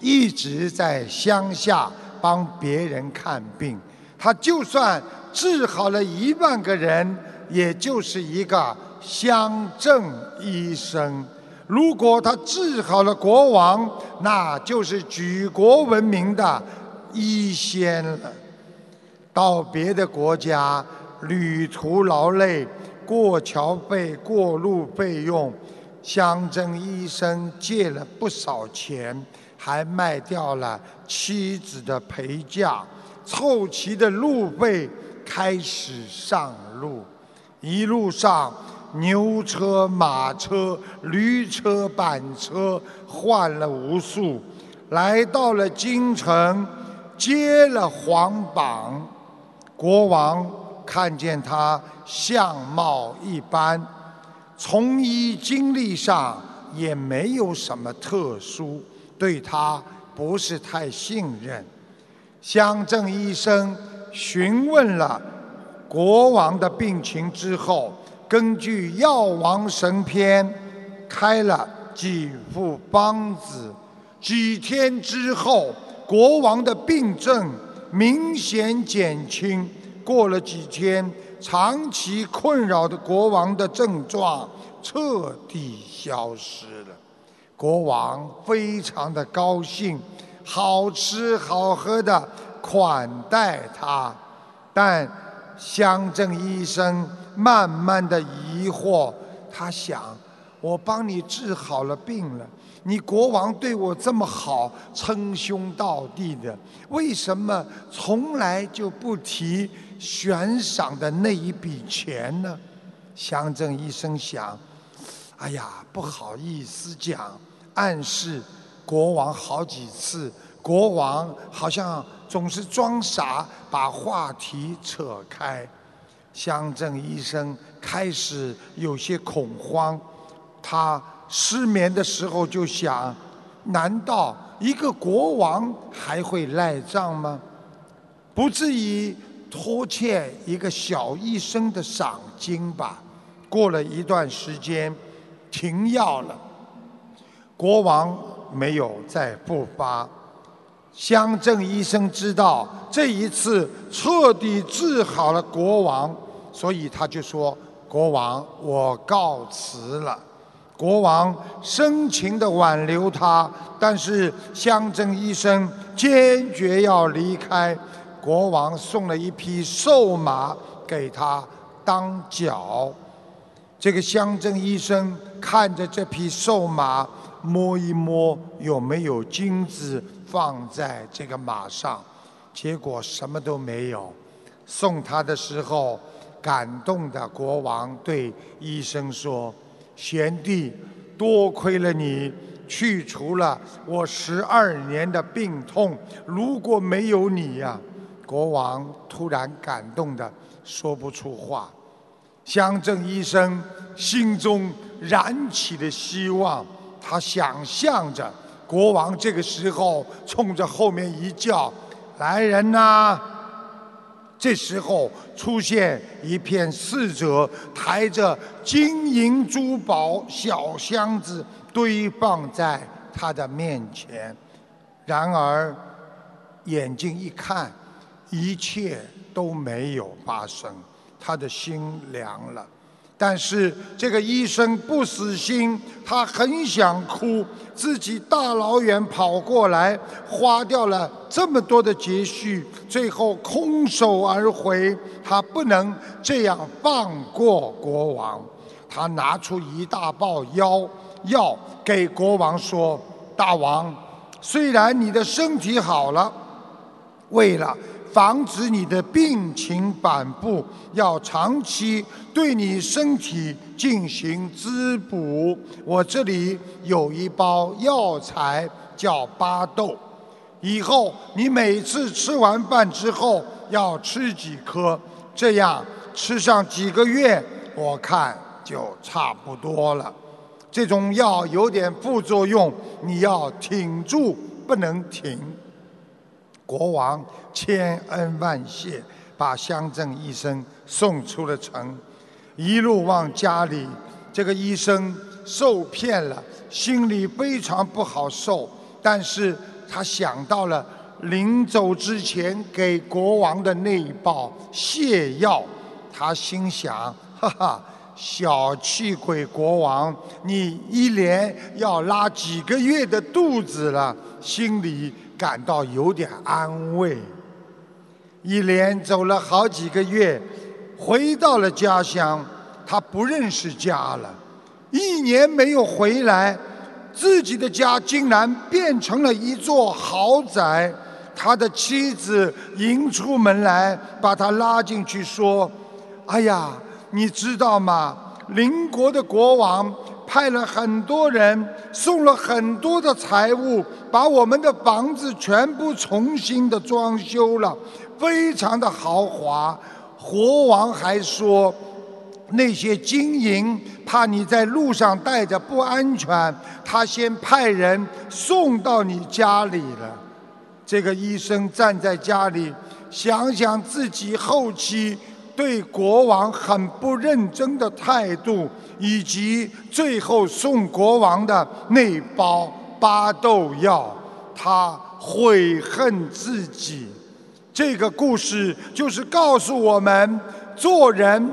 一直在乡下帮别人看病，他就算治好了一万个人，也就是一个乡镇医生。如果他治好了国王，那就是举国闻名的医仙了。到别的国家旅途劳累，过桥费、过路费用，乡镇医生借了不少钱。还卖掉了妻子的陪嫁，凑齐的路费，开始上路。一路上，牛车、马车、驴车、板车换了无数，来到了京城，接了皇榜。国王看见他相貌一般，从医经历上也没有什么特殊。对他不是太信任，乡镇医生询问了国王的病情之后，根据《药王神篇》开了几副方子。几天之后，国王的病症明显减轻。过了几天，长期困扰的国王的症状彻底消失了。国王非常的高兴，好吃好喝的款待他，但乡镇医生慢慢的疑惑，他想：我帮你治好了病了，你国王对我这么好，称兄道弟的，为什么从来就不提悬赏的那一笔钱呢？乡镇医生想：哎呀，不好意思讲。暗示国王好几次，国王好像总是装傻，把话题扯开。乡镇医生开始有些恐慌，他失眠的时候就想：难道一个国王还会赖账吗？不至于拖欠一个小医生的赏金吧？过了一段时间，停药了，国王没有再复发。乡镇医生知道这一次彻底治好了国王，所以他就说：“国王，我告辞了。”国王深情地挽留他，但是乡镇医生坚决要离开。国王送了一匹瘦马给他当脚。这个乡镇医生看着这匹瘦马，摸一摸有没有金子放在这个马上，结果什么都没有。送他的时候，感动的国王对医生说。贤弟，多亏了你去除了我十二年的病痛。如果没有你呀，国王突然感动的说不出话。乡镇医生心中燃起的希望，他想象着国王这个时候冲着后面一叫：“来人呐！”这时候出现一片侍者，抬着金银珠宝小箱子堆放在他的面前。然而，眼睛一看，一切都没有发生，他的心凉了。但是这个医生不死心，他很想哭，自己大老远跑过来，花掉了这么多的积蓄，最后空手而回，他不能这样放过国王。他拿出一大包药，药给国王说：“大王，虽然你的身体好了，为了……”防止你的病情反复，要长期对你身体进行滋补。我这里有一包药材，叫巴豆。以后你每次吃完饭之后要吃几颗，这样吃上几个月，我看就差不多了。这种药有点副作用，你要挺住，不能停。国王千恩万谢，把乡镇医生送出了城，一路往家里。这个医生受骗了，心里非常不好受。但是他想到了临走之前给国王的那一包泻药，他心想：哈哈，小气鬼国王，你一连要拉几个月的肚子了，心里。感到有点安慰。一连走了好几个月，回到了家乡，他不认识家了。一年没有回来，自己的家竟然变成了一座豪宅。他的妻子迎出门来，把他拉进去说：“哎呀，你知道吗？邻国的国王。”派了很多人，送了很多的财物，把我们的房子全部重新的装修了，非常的豪华。国王还说，那些金银怕你在路上带着不安全，他先派人送到你家里了。这个医生站在家里，想想自己后期对国王很不认真的态度。以及最后送国王的那包巴豆药，他悔恨自己。这个故事就是告诉我们：做人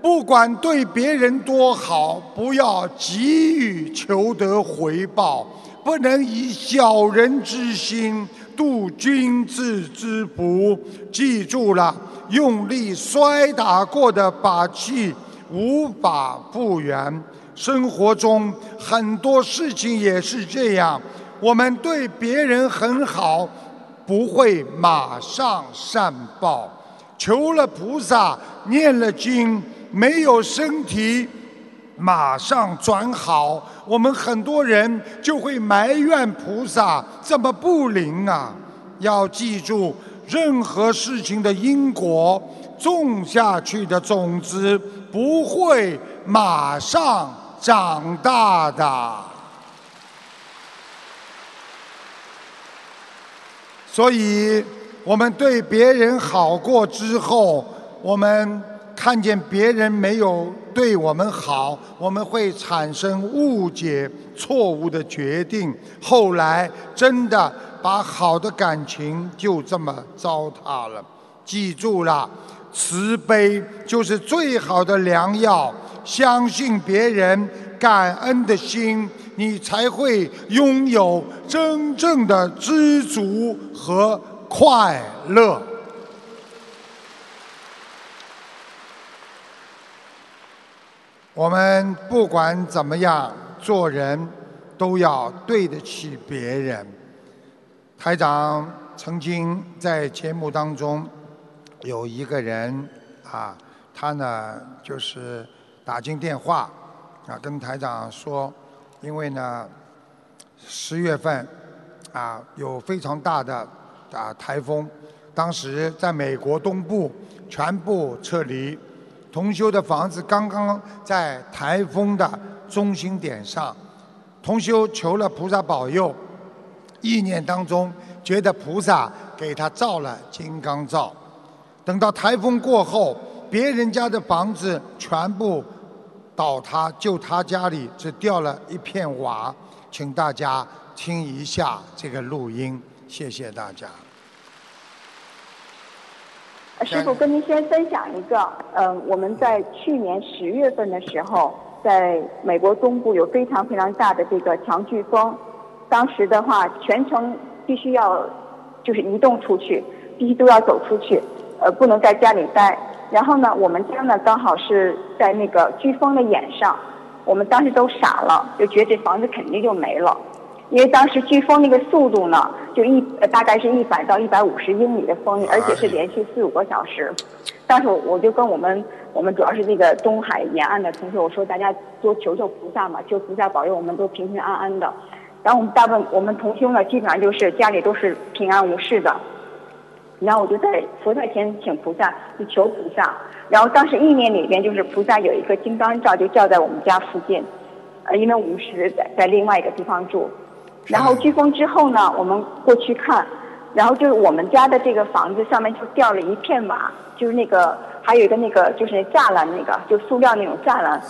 不管对别人多好，不要急于求得回报，不能以小人之心度君子之腹。记住了，用力摔打过的把气。无法复原。生活中很多事情也是这样，我们对别人很好，不会马上善报。求了菩萨，念了经，没有身体马上转好，我们很多人就会埋怨菩萨怎么不灵啊！要记住，任何事情的因果。种下去的种子不会马上长大的，所以我们对别人好过之后，我们。看见别人没有对我们好，我们会产生误解、错误的决定，后来真的把好的感情就这么糟蹋了。记住了，慈悲就是最好的良药。相信别人，感恩的心，你才会拥有真正的知足和快乐。我们不管怎么样做人，都要对得起别人。台长曾经在节目当中有一个人啊，他呢就是打进电话啊，跟台长说，因为呢十月份啊有非常大的啊台风，当时在美国东部全部撤离。同修的房子刚刚在台风的中心点上，同修求了菩萨保佑，意念当中觉得菩萨给他照了金刚罩。等到台风过后，别人家的房子全部倒塌，就他家里只掉了一片瓦。请大家听一下这个录音，谢谢大家。师傅跟您先分享一个，嗯，我们在去年十月份的时候，在美国东部有非常非常大的这个强飓风，当时的话全程必须要就是移动出去，必须都要走出去，呃，不能在家里待。然后呢，我们家呢刚好是在那个飓风的眼上，我们当时都傻了，就觉得这房子肯定就没了。因为当时飓风那个速度呢，就一大概是一百到一百五十英里的风力，而且是连续四五个小时。当时我就跟我们我们主要是那个东海沿岸的同学我说，大家多求求菩萨嘛，求菩萨保佑我们都平平安安的。然后我们大部分我们同修呢，基本上就是家里都是平安无事的。然后我就在佛台前请菩萨，就求菩萨。然后当时意念里边就是菩萨有一个金刚罩，就罩在我们家附近。呃，因为我们是在在另外一个地方住。然后飓风之后呢，我们过去看，然后就是我们家的这个房子上面就掉了一片瓦，就是那个还有一个那个就是栅栏那个，就塑料那种栅栏，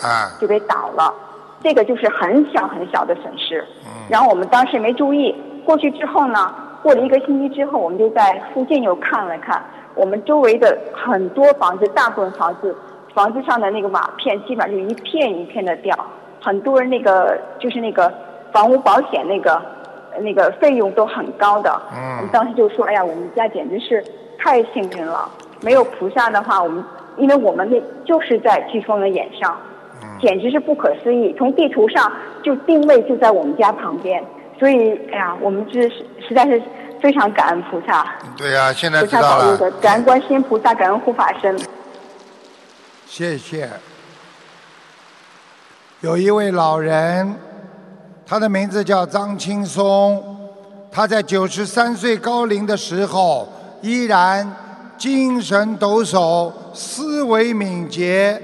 就给倒了。这个就是很小很小的损失。然后我们当时没注意，过去之后呢，过了一个星期之后，我们就在附近又看了看，我们周围的很多房子，大部分房子房子上的那个瓦片基本上就一片一片的掉，很多人那个就是那个。房屋保险那个那个费用都很高的，我们当时就说：“哎呀，我们家简直是太幸运了！没有菩萨的话，我们因为我们那就是在飓风的眼上，简直是不可思议。从地图上就定位就在我们家旁边，所以哎呀，我们这是实在是非常感恩菩萨。对呀，现在菩萨保佑的，感恩观世音菩萨，感恩护法神。谢谢。有一位老人。他的名字叫张青松，他在九十三岁高龄的时候依然精神抖擞、思维敏捷。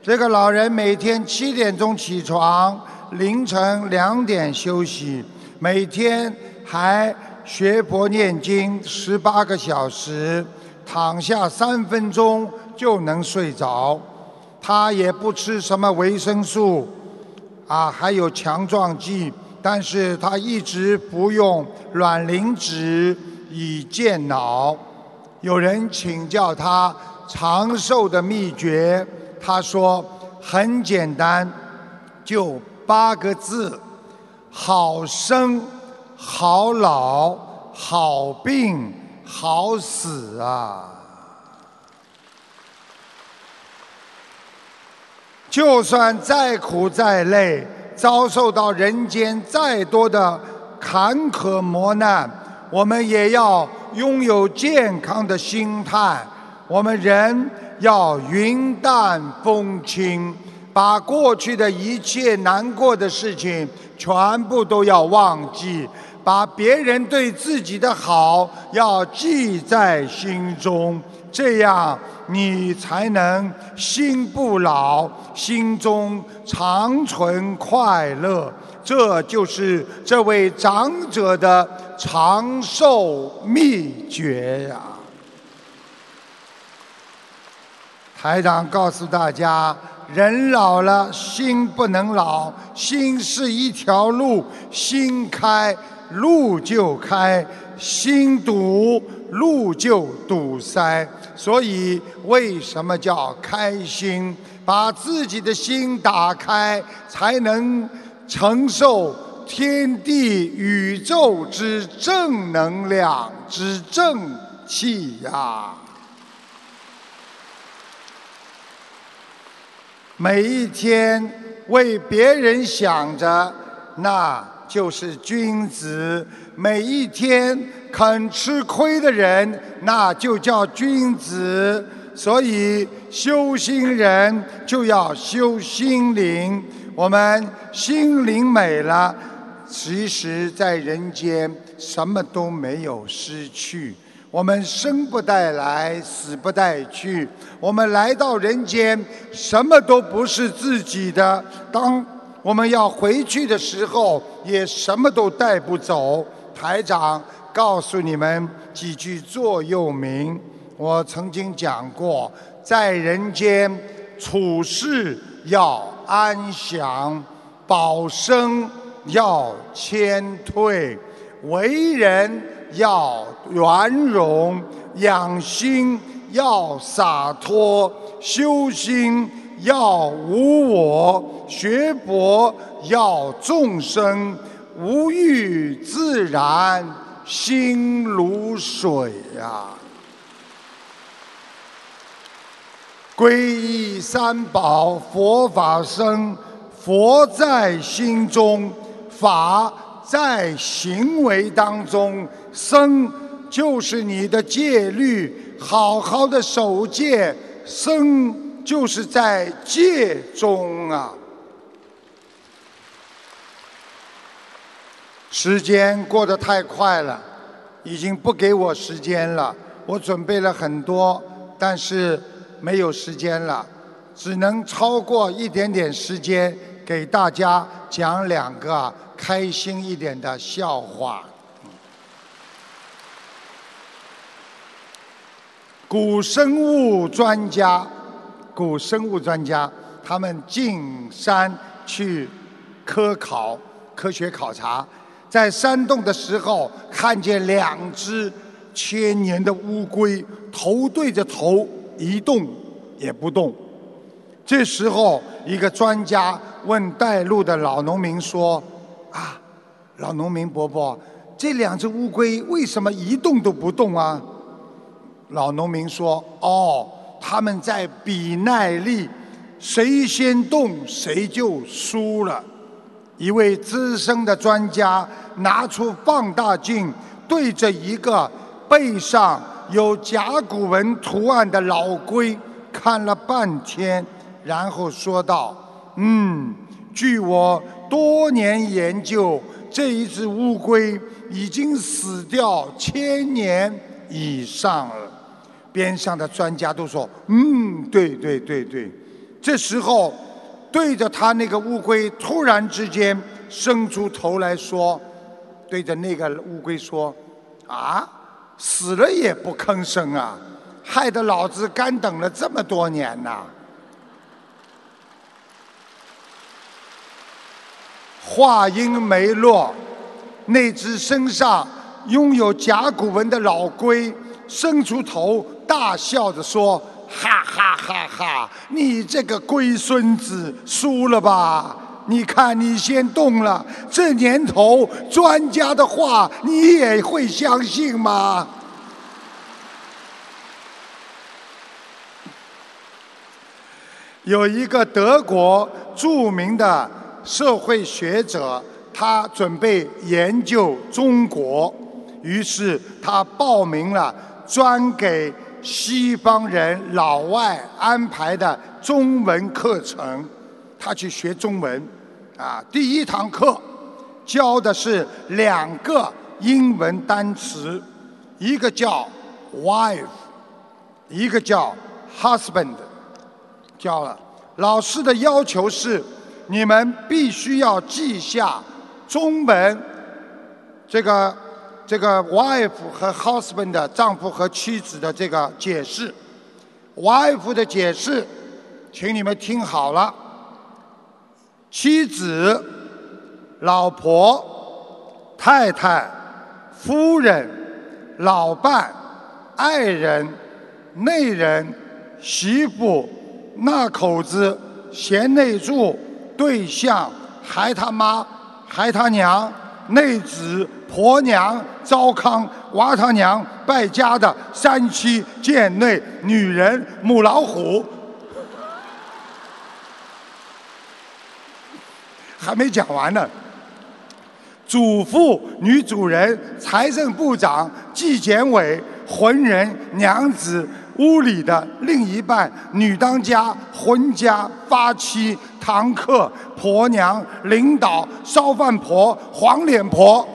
这个老人每天七点钟起床，凌晨两点休息，每天还学佛念经十八个小时，躺下三分钟就能睡着。他也不吃什么维生素。啊，还有强壮剂，但是他一直服用卵磷脂以健脑。有人请教他长寿的秘诀，他说很简单，就八个字：好生、好老、好病、好死啊！就算再苦再累，遭受到人间再多的坎坷磨难，我们也要拥有健康的心态。我们人要云淡风轻，把过去的一切难过的事情全部都要忘记，把别人对自己的好要记在心中。这样，你才能心不老，心中长存快乐。这就是这位长者的长寿秘诀呀！台长告诉大家，人老了心不能老，心是一条路，心开路就开，心堵路就堵塞。所以为什么叫开心？把自己的心打开，才能承受天地宇宙之正能量之正气呀！每一天为别人想着，那就是君子；每一天肯吃亏的人，那就叫君子。所以修心人就要修心灵，我们心灵美了，其实在人间什么都没有失去。我们生不带来，死不带去。我们来到人间，什么都不是自己的。当我们要回去的时候，也什么都带不走。台长告诉你们几句座右铭，我曾经讲过：在人间处事要安详，保身要谦退，为人。要圆融，养心要洒脱，修心要无我，学佛要众生，无欲自然，心如水呀。皈依三宝，佛法僧，佛在心中，法在行为当中。僧就是你的戒律，好好的守戒。僧就是在戒中啊。时间过得太快了，已经不给我时间了。我准备了很多，但是没有时间了，只能超过一点点时间给大家讲两个开心一点的笑话。古生物专家，古生物专家，他们进山去科考、科学考察，在山洞的时候，看见两只千年的乌龟头对着头一动也不动。这时候，一个专家问带路的老农民说：“啊，老农民伯伯，这两只乌龟为什么一动都不动啊？”老农民说：“哦，他们在比耐力，谁先动谁就输了。”一位资深的专家拿出放大镜，对着一个背上有甲骨文图案的老龟看了半天，然后说道：“嗯，据我多年研究，这一只乌龟已经死掉千年以上了。”边上的专家都说：“嗯，对对对对。”这时候，对着他那个乌龟，突然之间伸出头来说：“对着那个乌龟说，啊，死了也不吭声啊，害得老子干等了这么多年呐！”话音没落，那只身上拥有甲骨文的老龟伸出头。大笑着说：“哈哈哈哈！你这个龟孙子输了吧？你看你先动了，这年头专家的话你也会相信吗？”有一个德国著名的社会学者，他准备研究中国，于是他报名了专给。西方人老外安排的中文课程，他去学中文，啊，第一堂课教的是两个英文单词，一个叫 wife，一个叫 husband，教了。老师的要求是，你们必须要记下中文这个。这个 wife 和 husband 的丈夫和妻子的这个解释，wife 的解释，请你们听好了。妻子、老婆、太太、夫人、老伴、爱人、内人、媳妇、那口子、贤内助、对象、还他妈、还他娘、内子、婆娘、糟糠、娃他娘、败家的、三妻、贱内、女人、母老虎。还没讲完呢。主妇、女主人、财政部长、纪检委、浑人、娘子、屋里的另一半、女当家、婚家、发妻、堂客、婆娘、领导、烧饭婆、黄脸婆。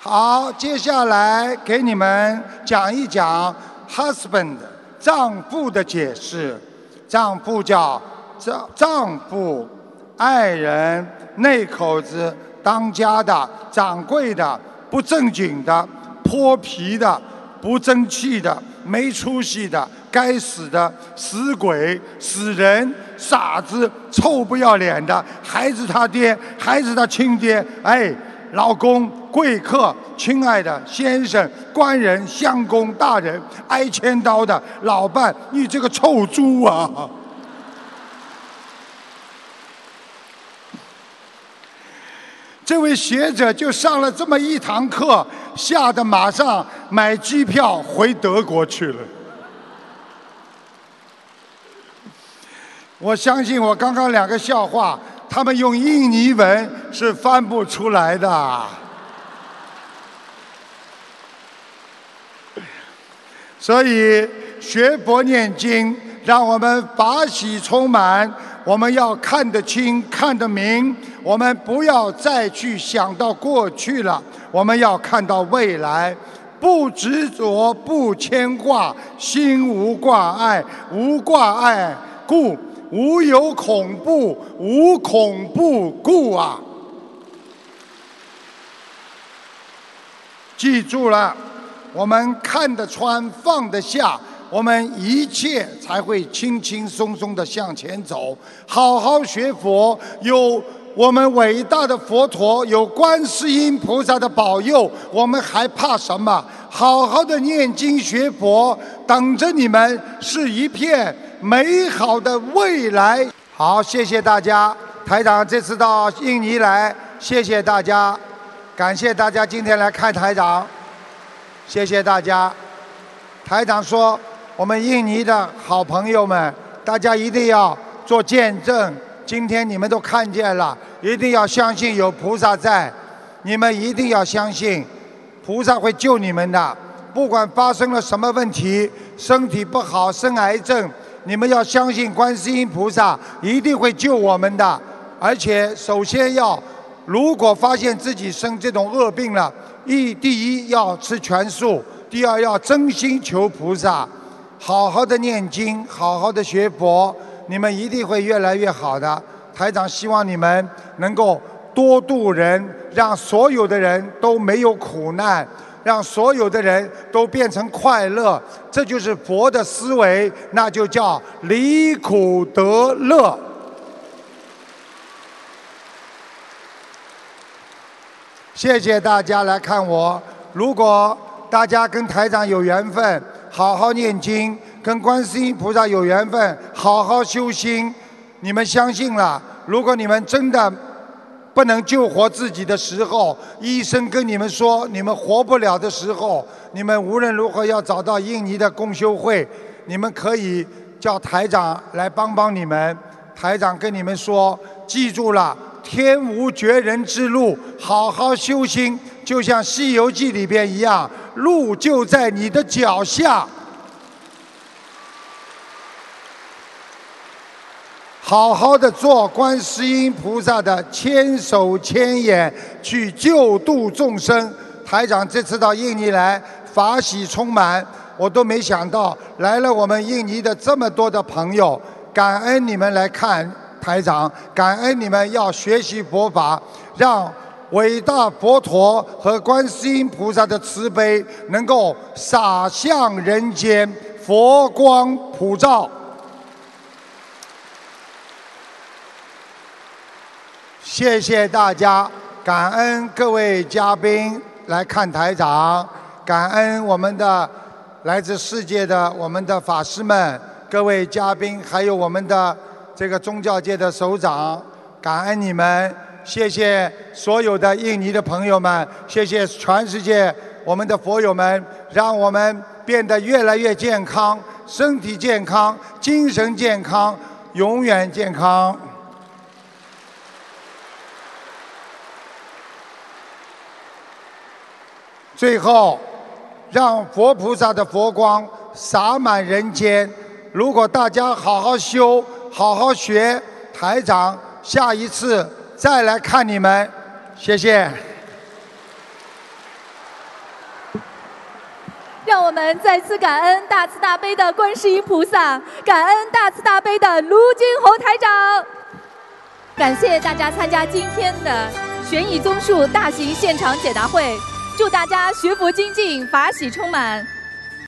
好，接下来给你们讲一讲 husband 丈夫的解释。丈夫叫丈丈夫。爱人、内口子、当家的、掌柜的、不正经的、泼皮的、不争气的、没出息的、该死的、死鬼、死人、傻子、臭不要脸的、孩子他爹、孩子他亲爹，哎，老公、贵客、亲爱的先生、官人、相公、大人、挨千刀的老伴，你这个臭猪啊！这位学者就上了这么一堂课，吓得马上买机票回德国去了。我相信我刚刚两个笑话，他们用印尼文是翻不出来的。所以学佛念经，让我们法喜充满。我们要看得清，看得明。我们不要再去想到过去了，我们要看到未来。不执着，不牵挂，心无挂碍，无挂碍故无有恐怖，无恐怖故啊！记住了，我们看得穿，放得下。我们一切才会轻轻松松的向前走。好好学佛，有我们伟大的佛陀，有观世音菩萨的保佑，我们还怕什么？好好的念经学佛，等着你们是一片美好的未来。好，谢谢大家。台长这次到印尼来，谢谢大家，感谢大家今天来看台长，谢谢大家。台长说。我们印尼的好朋友们，大家一定要做见证。今天你们都看见了，一定要相信有菩萨在。你们一定要相信，菩萨会救你们的。不管发生了什么问题，身体不好生癌症，你们要相信观世音菩萨一定会救我们的。而且，首先要，如果发现自己生这种恶病了，一第一要吃全素，第二要真心求菩萨。好好的念经，好好的学佛，你们一定会越来越好的。台长希望你们能够多度人，让所有的人都没有苦难，让所有的人都变成快乐。这就是佛的思维，那就叫离苦得乐。谢谢大家来看我。如果大家跟台长有缘分。好好念经，跟观世音菩萨有缘分，好好修心。你们相信了？如果你们真的不能救活自己的时候，医生跟你们说你们活不了的时候，你们无论如何要找到印尼的共修会，你们可以叫台长来帮帮你们。台长跟你们说，记住了，天无绝人之路，好好修心。就像《西游记》里边一样，路就在你的脚下。好好的做观世音菩萨的千手千眼，去救度众生。台长这次到印尼来，法喜充满，我都没想到来了我们印尼的这么多的朋友，感恩你们来看台长，感恩你们要学习佛法，让。伟大佛陀和观世音菩萨的慈悲能够洒向人间，佛光普照。谢谢大家，感恩各位嘉宾来看台长，感恩我们的来自世界的我们的法师们，各位嘉宾，还有我们的这个宗教界的首长，感恩你们，谢谢所有的印尼的朋友们，谢谢全世界我们的佛友们，让我们变得越来越健康，身体健康，精神健康，永远健康。最后，让佛菩萨的佛光洒满人间。如果大家好好修、好好学，台长下一次再来看你们。谢谢。让我们再次感恩大慈大悲的观世音菩萨，感恩大慈大悲的卢金红台长。感谢大家参加今天的悬疑综述大型现场解答会。祝大家学佛精进，法喜充满。